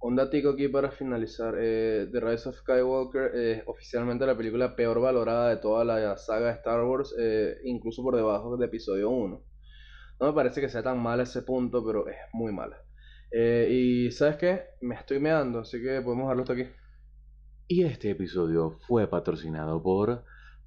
S1: un datico aquí para finalizar. Eh, The Rise of Skywalker es oficialmente la película peor valorada de toda la saga de Star Wars, eh, incluso por debajo de episodio 1. No me parece que sea tan mal ese punto, pero es muy mala. Eh, y ¿sabes qué? Me estoy meando, así que podemos dejarlo hasta aquí.
S3: Y este episodio fue patrocinado por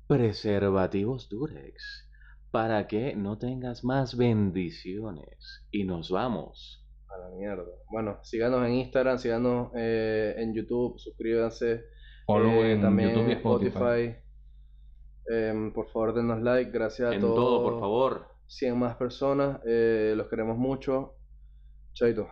S3: Preservativos Durex, para que no tengas más bendiciones. Y nos vamos.
S1: A la mierda. Bueno, síganos en Instagram, síganos eh, en YouTube, suscríbanse.
S2: Follow
S1: eh,
S2: en
S1: también
S2: YouTube y Spotify.
S1: Spotify. Em, por favor, denos like. Gracias a
S3: En
S1: todos.
S3: todo, por favor.
S1: 100 más personas. eh, los queremos mucho. Chaito.